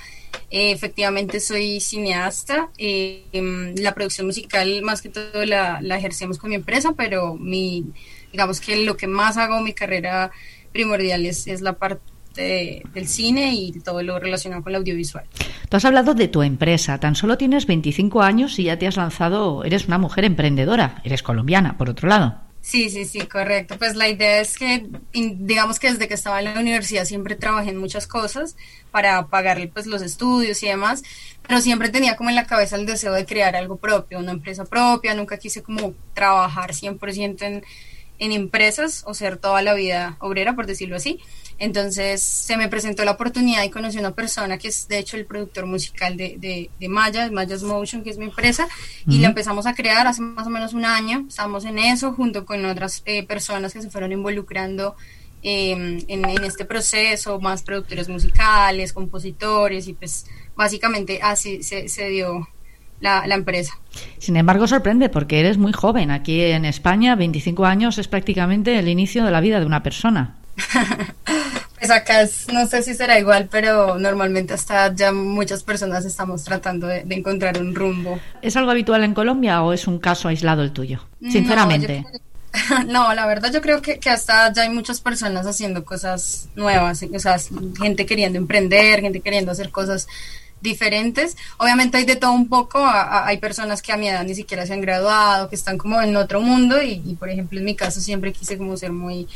Eh, efectivamente soy cineasta, eh, em, la producción musical más que todo la, la, ejercemos con mi empresa, pero mi, digamos que lo que más hago, mi carrera primordial es, es la parte del cine y todo lo relacionado con el audiovisual. Tú has hablado de tu empresa, tan solo tienes 25 años y ya te has lanzado, eres una mujer emprendedora, eres colombiana, por otro lado. Sí, sí, sí, correcto. Pues la idea es que, digamos que desde que estaba en la universidad siempre trabajé en muchas cosas para pagarle pues los estudios y demás, pero siempre tenía como en la cabeza el deseo de crear algo propio, una empresa propia, nunca quise como trabajar 100% en, en empresas o ser toda la vida obrera, por decirlo así. Entonces se me presentó la oportunidad y conocí a una persona que es de hecho el productor musical de, de, de Maya, Maya's Motion, que es mi empresa, y la empezamos a crear hace más o menos un año. Estamos en eso junto con otras eh, personas que se fueron involucrando em, en, en, este proceso, más productores musicales, compositores, y pues básicamente así se, se dio la, la, empresa. Sin embargo, sorprende porque eres muy joven. Aquí en España, 25 años es prácticamente el inicio de la vida de una persona. acá es, no sé si será igual, pero normalmente hasta ya muchas personas estamos tratando de, encontrar un rumbo. ¿Es algo habitual en Colombia o es un caso aislado el tuyo? Sinceramente. No, la verdad yo creo que, que, hasta ya hay muchas personas haciendo cosas nuevas, o sea, gente queriendo emprender, gente queriendo hacer cosas diferentes. Obviamente hay de todo un poco, hay personas que a mi edad ni siquiera se han graduado, que están como en otro mundo y, y, por ejemplo en mi caso siempre quise como ser muy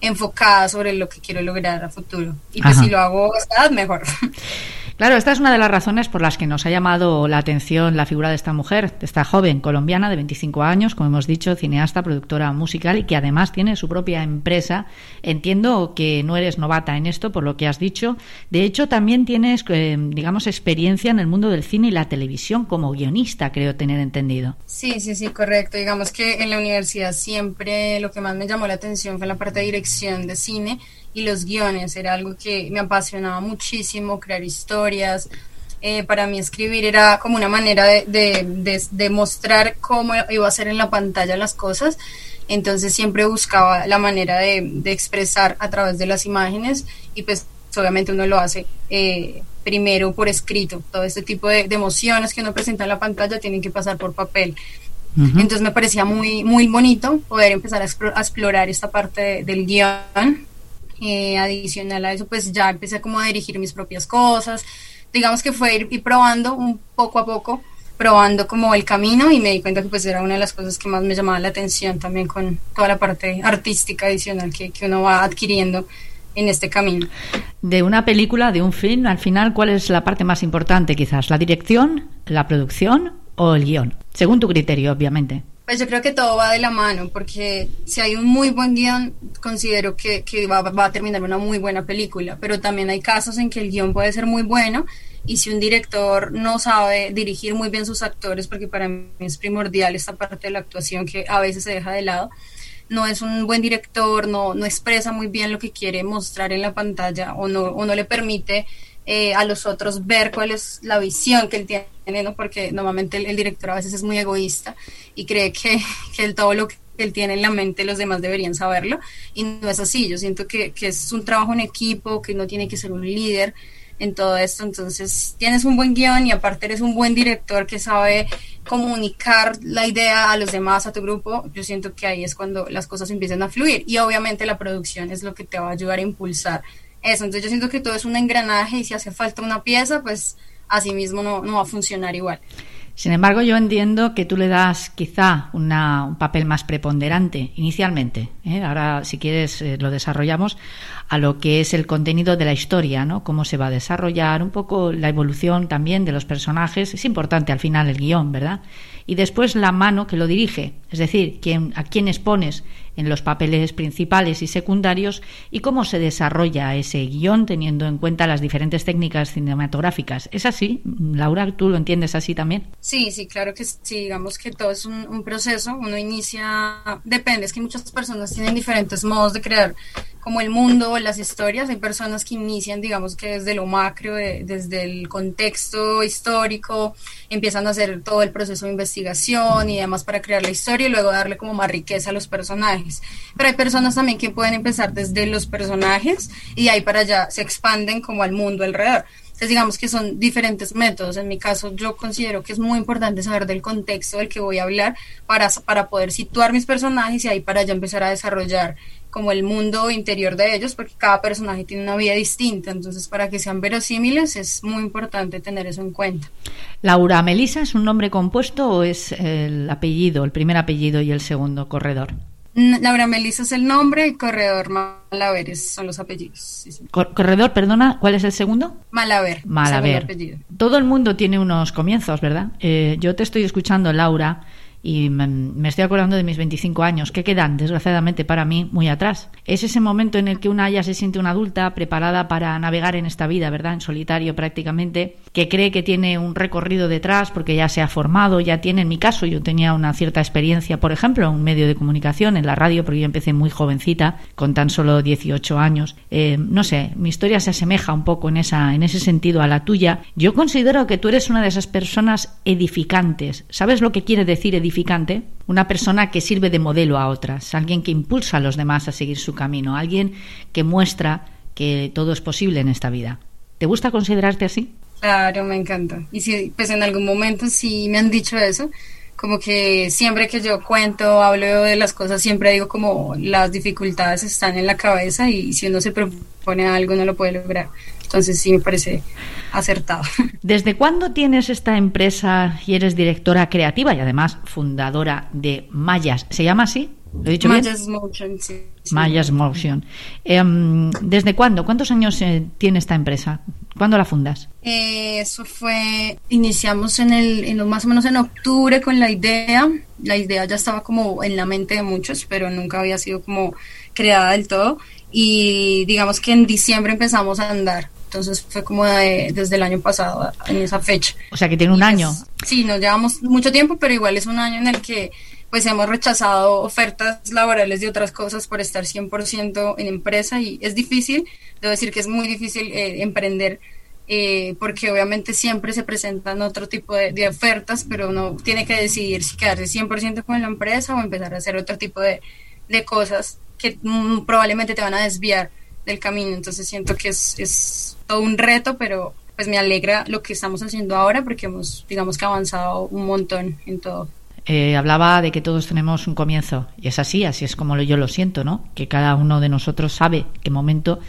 enfocada sobre lo que quiero lograr a futuro. Y pues si lo hago a esta edad, mejor. Claro, esta es una de las razones por las que nos ha llamado la atención la figura de esta mujer, de esta joven colombiana de 25 años, como hemos dicho, cineasta, productora musical y que además tiene su propia empresa. Entiendo que no eres novata en esto, por lo que has dicho. De hecho, también tienes, eh, digamos, experiencia en el mundo del cine y la televisión como guionista, creo tener entendido. Sí, sí, sí, correcto. Digamos que en la universidad siempre lo que más me llamó la atención fue la parte de dirección de cine y los guiones. Era algo que me apasionaba muchísimo, crear historias. Eh, para mí escribir era como una manera de, de, mostrar cómo iba a ser en la pantalla las cosas. Entonces siempre buscaba la manera de, expresar a través de las imágenes y pues obviamente uno lo hace eh, primero por escrito. Todo este tipo de, emociones que uno presenta en la pantalla tienen que pasar por papel. Entonces me parecía muy, muy bonito poder empezar a, explorar esta parte del guion eh, adicional a eso, pues ya empecé como a dirigir mis propias cosas. Digamos que fue ir, probando un poco a poco, probando como el camino y me di cuenta que pues era una de las cosas que más me llamaba la atención también con toda la parte artística adicional que, que uno va adquiriendo en este camino. De una película, de un film, al final, ¿cuál es la parte más importante quizás? ¿La dirección, la producción o el guion? Según tu criterio, obviamente. Pues yo creo que todo va de la mano, porque si hay un muy buen guion, considero que, que va, va, a terminar una muy buena película, pero también hay casos en que el guion puede ser muy bueno y si un director no sabe dirigir muy bien sus actores, porque para mí es primordial esta parte de la actuación que a veces se deja de lado, no es un buen director, no, no expresa muy bien lo que quiere mostrar en la pantalla o no, o no le permite eh, a los otros ver cuál es la visión que él tiene, ¿no? porque normalmente el, director a veces es muy egoísta y cree que, que todo lo que él tiene en la mente los demás deberían saberlo. Y no es así, yo siento que, que es un trabajo en equipo, que no tiene que ser un líder en todo esto, entonces tienes un buen guion y aparte eres un buen director que sabe comunicar la idea a los demás, a tu grupo, yo siento que ahí es cuando las cosas empiezan a fluir. Y obviamente la producción es lo que te va a ayudar a impulsar eso. Entonces yo siento que todo es un engranaje y si hace falta una pieza, pues así mismo no, no va a funcionar igual. Sin embargo, yo entiendo que tú le das quizá una, un papel más preponderante inicialmente. ¿eh? Ahora, si quieres, eh, lo desarrollamos a lo que es el contenido de la historia, ¿no? Cómo se va a desarrollar, un poco la evolución también de los personajes. Es importante al final el guion, ¿verdad? Y después la mano que lo dirige, es decir, quién, a quiénes pones en los papeles principales y secundarios y cómo se desarrolla ese guion teniendo en cuenta las diferentes técnicas cinematográficas. ¿Es así? Laura, ¿tú lo entiendes así también? Sí, sí, claro que sí. Digamos que todo es un, proceso. Uno inicia, depende, es que muchas personas tienen diferentes modos de crear como el mundo, las historias. Hay personas que inician, digamos que desde lo macro, desde el contexto histórico, empiezan a hacer todo el proceso de investigación y demás para crear la historia y luego darle como más riqueza a los personajes. Pero hay personas también que pueden empezar desde los personajes y ahí para allá se expanden como al mundo alrededor. Entonces digamos que son diferentes métodos. En mi caso yo considero que es muy importante saber del contexto del que voy a hablar para, para poder situar mis personajes y ahí para ya empezar a desarrollar como el mundo interior de ellos, porque cada personaje tiene una vida distinta, entonces para que sean verosímiles es muy importante tener eso en cuenta. Laura Melisa, ¿es un nombre compuesto o es el apellido, el primer apellido y el segundo corredor? Laura Melisa es el nombre y Corredor Malaveres son los apellidos. corredor, perdona, ¿cuál es el segundo? Malaver. Malaver. Todo el mundo tiene unos comienzos, ¿verdad? Eh, yo te estoy escuchando, Laura, y me, estoy acordando de mis 25 años, que quedan, desgraciadamente para mí, muy atrás. Es ese momento en el que una ya se siente una adulta preparada para navegar en esta vida, ¿verdad? En solitario prácticamente, que cree que tiene un recorrido detrás porque ya se ha formado, ya tiene, en mi caso, yo tenía una cierta experiencia, por ejemplo, en un medio de comunicación, en la radio, porque yo empecé muy jovencita, con tan solo 18 años. Eh, no sé, mi historia se asemeja un poco en, esa, en ese sentido a la tuya. Yo considero que tú eres una de esas personas edificantes. ¿Sabes lo que quiere decir edificante? Una persona que sirve de modelo a otras, alguien que impulsa a los demás a seguir su camino, alguien que muestra que todo es posible en esta vida. ¿Te gusta considerarte así? Claro, me encanta. Y si, pues en algún momento sí me han dicho eso, como que siempre que yo cuento, hablo de las cosas, siempre digo como las dificultades están en la cabeza y si uno se propone algo no lo puede lograr. Entonces sí me parece acertado. ¿Desde cuándo tienes esta empresa y eres directora creativa y además fundadora de Mayas? ¿Se llama así? ¿Lo he dicho Mayas Motion, sí. Mayas Motion. Em, ¿Desde cuándo? ¿Cuántos años eh, tiene esta empresa? ¿Cuándo la fundas? Eh, eso fue, iniciamos en el, en, más o menos en octubre con la idea. La idea ya estaba como en la mente de muchos, pero nunca había sido como creada del todo. Y digamos que en diciembre empezamos a andar. Entonces fue como desde el año pasado, en esa fecha. O sea que tiene un pues, año. sí, nos llevamos mucho tiempo, pero igual es un año en el que pues hemos rechazado ofertas laborales de otras cosas por estar 100% en empresa y es difícil, debo decir que es muy difícil eh, emprender eh, porque obviamente siempre se presentan otro tipo de, ofertas, pero uno tiene que decidir si quedarse 100% con la empresa o empezar a hacer otro tipo de, de cosas que mm, probablemente te van a desviar del camino. Entonces siento que es, es todo un reto, pero pues me alegra lo que estamos haciendo ahora porque hemos, digamos que avanzado un montón en todo. Eh, hablaba de que todos tenemos un comienzo y es así, así es como yo lo siento, ¿no? Que cada uno de nosotros sabe qué momento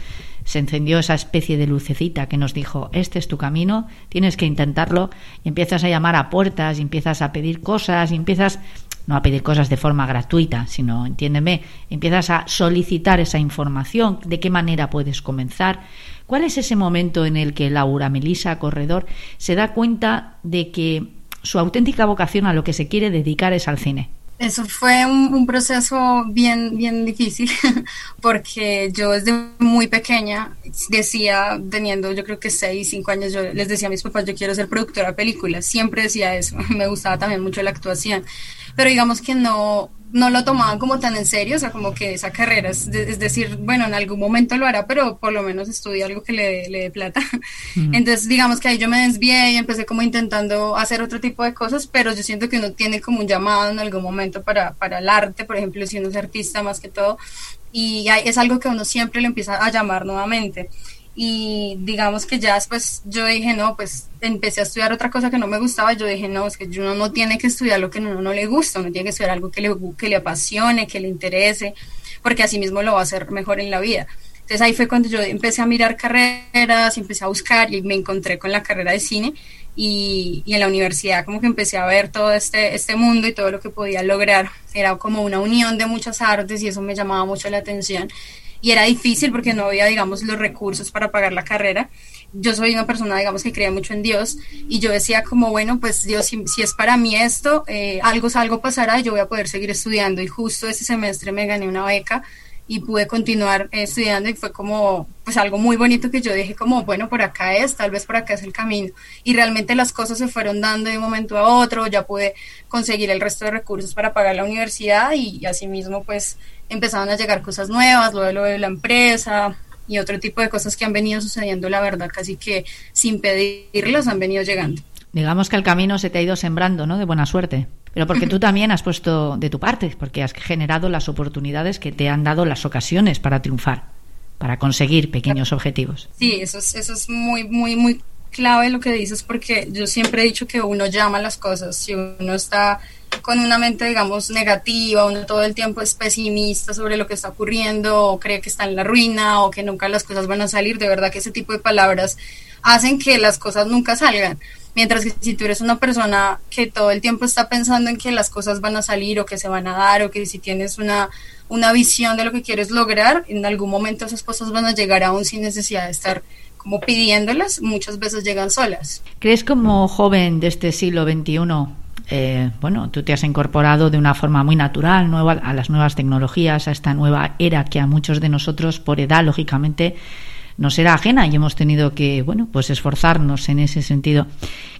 se encendió esa especie de lucecita que nos dijo, este es tu camino, tienes que intentarlo y empiezas a llamar a puertas y empiezas a pedir cosas y empiezas no a pedir cosas de forma gratuita, sino, entiéndeme, empiezas a solicitar esa información, de qué manera puedes comenzar. ¿Cuál es ese momento en el que Laura Melisa Corredor se da cuenta de que su auténtica vocación a lo que se quiere dedicar es al cine. Eso fue un, proceso bien, bien difícil, porque yo desde muy pequeña decía, teniendo yo creo que seis, cinco años, yo les decía a mis papás, yo quiero ser productora de películas, siempre decía eso, me gustaba también mucho la actuación, pero digamos que no, no lo tomaban como tan en serio, o sea, como que esa carrera, es, decir, bueno, en algún momento lo hará, pero por lo menos estudia algo que le, le dé plata. Entonces, digamos que ahí yo me desvié y empecé como intentando hacer otro tipo de cosas, pero yo siento que uno tiene como un llamado en algún momento para, para el arte, por ejemplo, si uno es artista más que todo, y es algo que uno siempre le empieza a llamar nuevamente y digamos que ya después yo dije, no, pues empecé a estudiar otra cosa que no me gustaba, yo dije, no, es que uno no tiene que estudiar lo que uno no le gusta, uno tiene que estudiar algo que le, que le apasione, que le interese, porque así mismo lo va a hacer mejor en la vida. Entonces ahí fue cuando yo empecé a mirar carreras, empecé a buscar y me encontré con la carrera de cine y, y, en la universidad como que empecé a ver todo este, este mundo y todo lo que podía lograr. Era como una unión de muchas artes y eso me llamaba mucho la atención y era difícil porque no había, digamos, los recursos para pagar la carrera. Yo soy una persona, digamos, que creía mucho en Dios y yo decía como, bueno, pues Dios, si, es para mí esto, eh, algo, algo pasará y yo voy a poder seguir estudiando. Y justo ese semestre me gané una beca y pude continuar estudiando y fue como pues algo muy bonito que yo dije como bueno por acá es tal vez por acá es el camino y realmente las cosas se fueron dando de un momento a otro ya pude conseguir el resto de recursos para pagar la universidad y, así mismo pues empezaron a llegar cosas nuevas lo de lo de la empresa y otro tipo de cosas que han venido sucediendo la verdad casi que sin pedirlas han venido llegando. Digamos que el camino se te ha ido sembrando no de buena suerte. Pero porque tú también has puesto de tu parte, porque has generado las oportunidades que te han dado las ocasiones para triunfar, para conseguir pequeños objetivos. Sí, eso es, eso es muy, muy, muy clave lo que dices, porque yo siempre he dicho que uno llama las cosas, si uno está con una mente, digamos, negativa, uno todo el tiempo es pesimista sobre lo que está ocurriendo, o cree que está en la ruina, o que nunca las cosas van a salir, de verdad que ese tipo de palabras hacen que las cosas nunca salgan. Mientras que si tú eres una persona que todo el tiempo está pensando en que las cosas van a salir o que se van a dar o que si tienes una, una visión de lo que quieres lograr, en algún momento esas cosas van a llegar aún sin necesidad de estar como pidiéndolas, muchas veces llegan solas. ¿Crees como joven de este siglo XXI eh, bueno, tú te has incorporado de una forma muy natural nueva, a las nuevas tecnologías, a esta nueva era que a muchos de nosotros, por edad, lógicamente, nos era ajena y hemos tenido que, bueno, pues esforzarnos en ese sentido.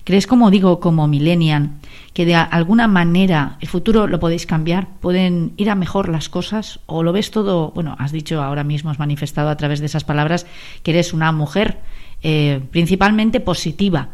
¿Crees, como digo, como millennial, que de alguna manera el futuro lo podéis cambiar? ¿Pueden ir a mejor las cosas? ¿O lo ves todo, bueno, has dicho ahora mismo, has manifestado a través de esas palabras que eres una mujer eh, principalmente positiva,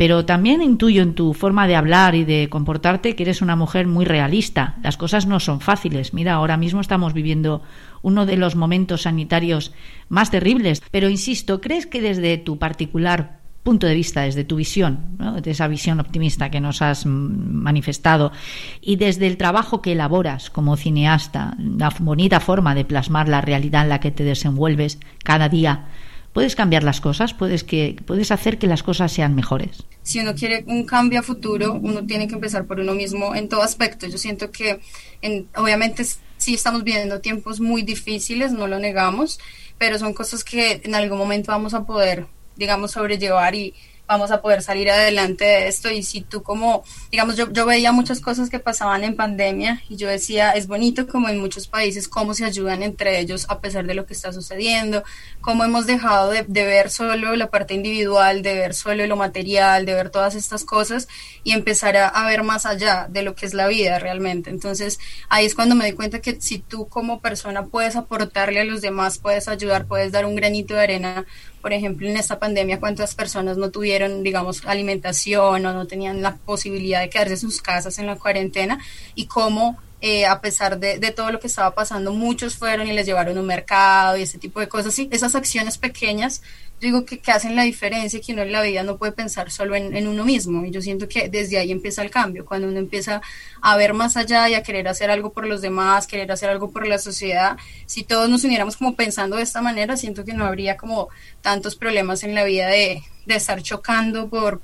pero también intuyo en tu forma de hablar y de comportarte que eres una mujer muy realista. Las cosas no son fáciles. Mira, ahora mismo estamos viviendo uno de los momentos sanitarios más terribles, pero insisto, ¿crees que desde tu particular punto de vista, desde tu visión, de esa visión optimista que nos has manifestado, y desde el trabajo que elaboras como cineasta, la bonita forma de plasmar la realidad en la que te desenvuelves cada día, puedes cambiar las cosas, puedes, que, puedes hacer que las cosas sean mejores. Si uno quiere un cambio a futuro, uno tiene que empezar por uno mismo en todo aspecto. Yo siento que en, obviamente sí estamos viviendo tiempos muy difíciles, no lo negamos, pero son cosas que en algún momento vamos a poder, digamos, sobrellevar y vamos a poder salir adelante de esto. Y si tú como, digamos, yo, yo veía muchas cosas que pasaban en pandemia y yo decía, es bonito como en muchos países cómo se ayudan entre ellos a pesar de lo que está sucediendo, cómo hemos dejado de, de ver solo la parte individual, de ver solo lo material, de ver todas estas cosas y empezar a, ver más allá de lo que es la vida realmente. Entonces ahí es cuando me di cuenta que si tú como persona puedes aportarle a los demás, puedes ayudar, puedes dar un granito de arena por ejemplo, en esta pandemia, cuántas personas no tuvieron, digamos, alimentación o no tenían la posibilidad de quedarse en sus casas en la cuarentena y cómo, eh, a pesar de, de, todo lo que estaba pasando, muchos fueron y les llevaron un mercado y ese tipo de cosas. Sí, esas acciones pequeñas digo que, que, hacen la diferencia, que uno en la vida no puede pensar solo en, en, uno mismo. Y yo siento que desde ahí empieza el cambio, cuando uno empieza a ver más allá y a querer hacer algo por los demás, querer hacer algo por la sociedad. Si todos nos uniéramos como pensando de esta manera, siento que no habría como tantos problemas en la vida de, de estar chocando por,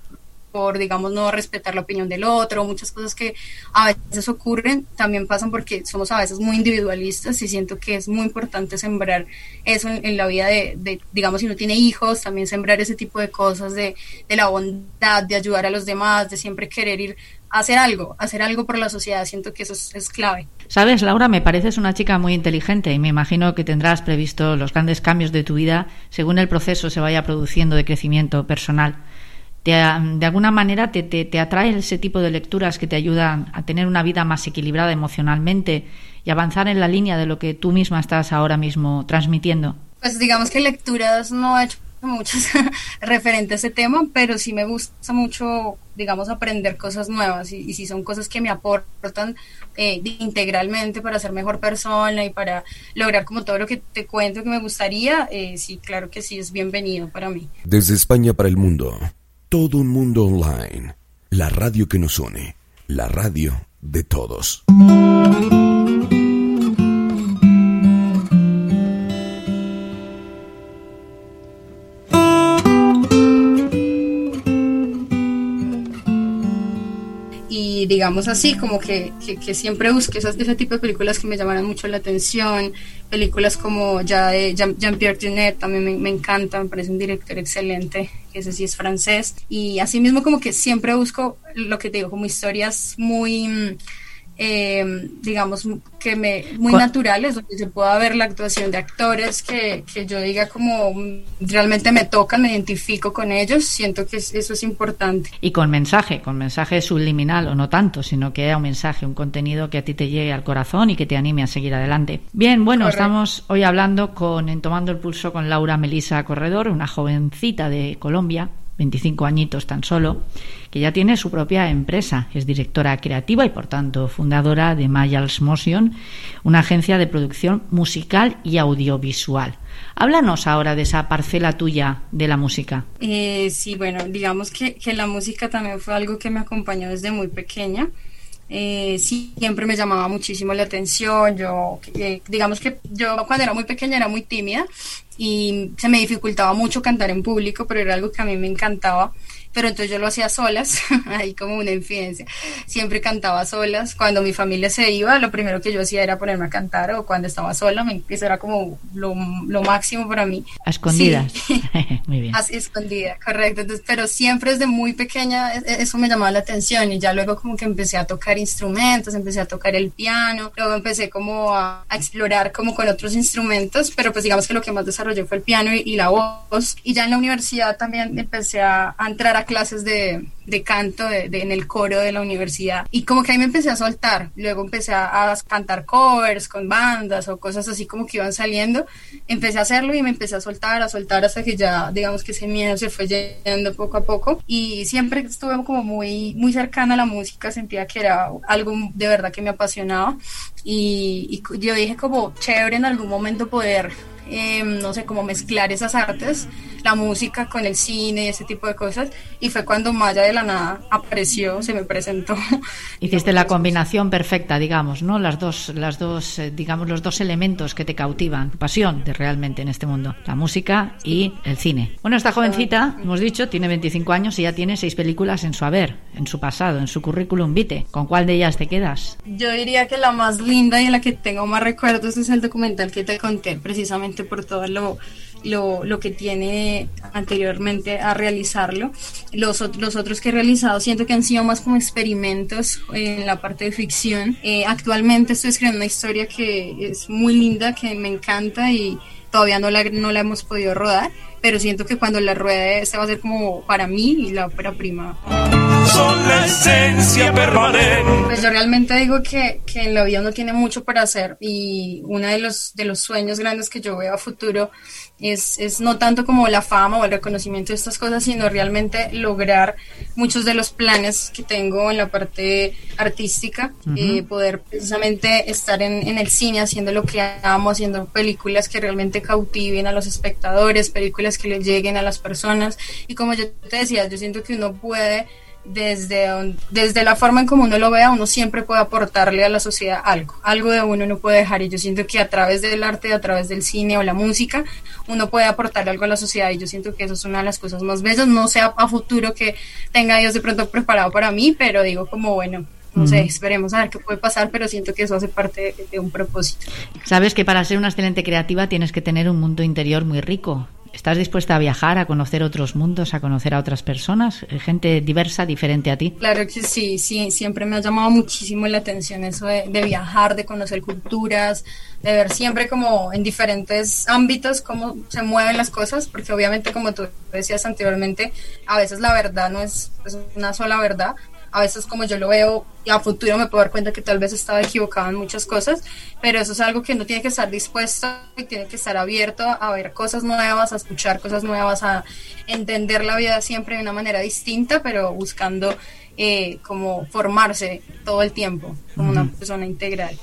por, digamos, no respetar la opinión del otro, muchas cosas que a veces ocurren, también pasan porque somos a veces muy individualistas y siento que es muy importante sembrar eso en, la vida de, de, digamos, si uno tiene hijos, también sembrar ese tipo de cosas de, de la bondad, de ayudar a los demás, de siempre querer ir hacer algo, hacer algo por la sociedad, siento que eso es, es clave. Sabes, Laura, me pareces una chica muy inteligente y me imagino que tendrás previsto los grandes cambios de tu vida según el proceso se vaya produciendo de crecimiento personal te, de alguna manera te, te, te atrae ese tipo de lecturas que te ayudan a tener una vida más equilibrada emocionalmente y avanzar en la línea de lo que tú misma estás ahora mismo transmitiendo? Pues digamos que lecturas no he hecho muchas referentes a ese tema, pero sí me gusta mucho, digamos, aprender cosas nuevas y, y si son cosas que me aportan eh, integralmente para ser mejor persona y para lograr como todo lo que te cuento que me gustaría, eh, sí, claro que sí, es bienvenido para mí. Desde España para el mundo. Todo un mundo online. La radio que nos une. La radio de todos. y digamos así, como que, que, que siempre busqué esas, ese tipo de películas que me llamaran mucho la atención, películas como ya de Jean-Pierre Jeunet también me, encanta, me parece un director excelente, ese sí es francés, y así mismo como que siempre busco lo que te digo, como historias muy eh, digamos, que me, muy naturales, donde se pueda ver la actuación de actores que, que, yo diga como realmente me tocan, me identifico con ellos, siento que eso es importante. Y con mensaje, con mensaje subliminal o no tanto, sino que haya un mensaje, un contenido que a ti te llegue al corazón y que te anime a seguir adelante. Bien, bueno, Correcto. estamos hoy hablando con, en Tomando el Pulso con Laura Melisa Corredor, una jovencita de Colombia, 25 añitos tan solo, que ya tiene su propia empresa. Es directora creativa y, por tanto, fundadora de Mayals Motion, una agencia de producción musical y audiovisual. Háblanos ahora de esa parcela tuya de la música. Eh, sí, bueno, digamos que, que la música también fue algo que me acompañó desde muy pequeña. Eh, siempre me llamaba muchísimo la atención. Yo, eh, digamos que yo cuando era muy pequeña era muy tímida y se me dificultaba mucho cantar en público, pero era algo que a mí me encantaba pero entonces yo lo hacía solas, ahí como una infidencia. Siempre cantaba solas. Cuando mi familia se iba, lo primero que yo hacía era ponerme a cantar, o cuando estaba sola, me, eso era como lo, lo máximo para mí. A escondidas. Sí. muy bien. Así, escondida, correcto. Entonces, pero siempre desde muy pequeña eso me llamaba la atención y ya luego como que empecé a tocar instrumentos, empecé a tocar el piano, luego empecé como a, a explorar como con otros instrumentos, pero pues digamos que lo que más desarrollé fue el piano y, la voz. Y ya en la universidad también empecé a, entrar a clases de, de canto de, en el coro de la universidad. Y como que ahí me empecé a soltar. Luego empecé a, a, cantar covers con bandas o cosas así como que iban saliendo. Empecé a hacerlo y me empecé a soltar, a soltar hasta que ya, digamos que ese miedo se fue yendo poco a poco. Y siempre estuve como muy, muy cercana a la música, sentía que era algo de verdad que me apasionaba. Y, y yo dije como chévere en algún momento poder Em, no sé, cómo mezclar esas artes, la música con el cine y ese tipo de cosas. Y fue cuando Maya de la nada apareció, se me presentó. Hiciste la combinación perfecta, digamos, ¿no? Las dos, las dos, eh, digamos, los dos elementos que te cautivan, pasión de realmente en este mundo, la música y el cine. Bueno, esta jovencita, hemos dicho, tiene 25 años y ya tiene seis películas en su haber, en su pasado, en su currículum vitae. ¿Con cuál de ellas te quedas? Yo diría que la más linda y la que tengo más recuerdos es el documental que te conté, precisamente por todo lo, lo, que tiene anteriormente a realizarlo. Los, los otros que he realizado siento que han sido más como experimentos en la parte de ficción. Eh, actualmente estoy escribiendo una historia que es muy linda, que me encanta y todavía no la, no la hemos podido rodar, pero siento que cuando la ruede esta va a ser como para mí y la ópera prima son la esencia permanente. Pues yo realmente digo que, que en la vida uno tiene mucho para hacer y uno de los, de los sueños grandes que yo veo a futuro es, es, no tanto como la fama o el reconocimiento de estas cosas, sino realmente lograr muchos de los planes que tengo en la parte artística, y eh, poder precisamente estar en, en, el cine haciendo lo que amo, haciendo películas que realmente cautiven a los espectadores, películas que le lleguen a las personas. Y como yo te decía, yo siento que uno puede desde, desde la forma en como uno lo vea, uno siempre puede aportarle a la sociedad algo, algo de uno no puede dejar y yo siento que a través del arte, a través del cine o la música, uno puede aportarle algo a la sociedad y yo siento que eso es una de las cosas más bellas, no sea a futuro que tenga Dios de pronto preparado para mí, pero digo como bueno, no sé, esperemos a ver qué puede pasar, pero siento que eso hace parte de, un propósito. Sabes que para ser una excelente creativa tienes que tener un mundo interior muy rico. ¿Estás dispuesta a viajar, a conocer otros mundos, a conocer a otras personas, eh, gente diversa, diferente a ti? Claro que sí, sí, siempre me ha llamado muchísimo la atención eso de, viajar, de conocer culturas, de ver siempre como en diferentes ámbitos cómo se mueven las cosas, porque obviamente como tú decías anteriormente, a veces la verdad no es, es una sola verdad, a veces como yo lo veo y a futuro me puedo dar cuenta que tal vez estaba equivocado en muchas cosas, pero eso es algo que uno tiene que estar dispuesto y tiene que estar abierto a ver cosas nuevas, a escuchar cosas nuevas, a entender la vida siempre de una manera distinta, pero buscando eh, como formarse todo el tiempo como una persona integral.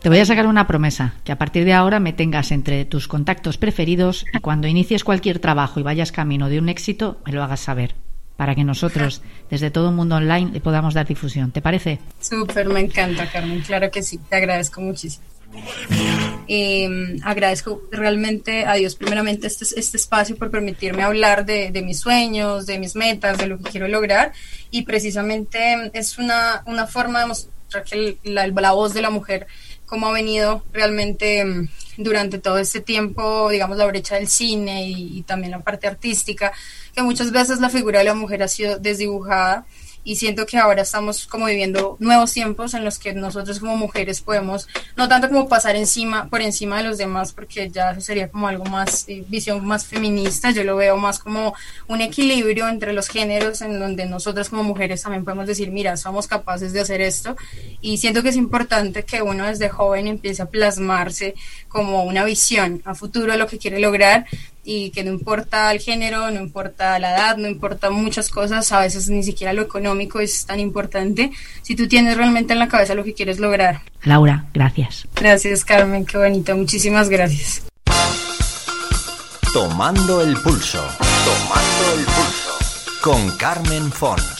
Te voy a sacar una promesa, que a partir de ahora me tengas entre tus contactos preferidos y cuando inicies cualquier trabajo y vayas camino de un éxito, me lo hagas saber para que nosotros, desde todo el mundo online, podamos dar difusión. ¿Te parece? Súper, me encanta, Carmen. Claro que sí, te agradezco muchísimo. Eh, agradezco realmente a Dios primeramente este, este espacio por permitirme hablar de, mis sueños, de mis metas, de lo que quiero lograr y precisamente es una, una forma de mostrar que la voz de la mujer como ha venido realmente mm, durante todo este tiempo, digamos, la brecha del cine y también la parte artística, que muchas veces la figura de la mujer ha sido desdibujada y siento que ahora estamos como viviendo nuevos tiempos en los que nosotros como mujeres podemos no tanto como pasar encima por encima de los demás porque ya sería como algo más eh, visión más feminista. Yo lo veo más como un equilibrio entre los géneros en donde nosotras como mujeres también podemos decir mira somos capaces de hacer esto y siento que es importante que uno desde joven empiece a plasmarse como una visión a futuro de lo que quiere lograr y que no importa el género, no importa la edad, no importa muchas cosas, a veces ni siquiera lo económico es tan importante, si tú tienes realmente en la cabeza lo que quieres lograr. Laura, gracias. Gracias Carmen, qué bonito, muchísimas gracias. Tomando el pulso, tomando el pulso, con Carmen Fons.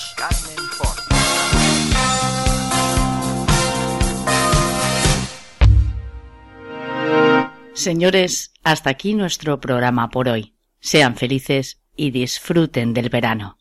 Señores, hasta aquí nuestro programa por hoy. Sean felices y disfruten del verano.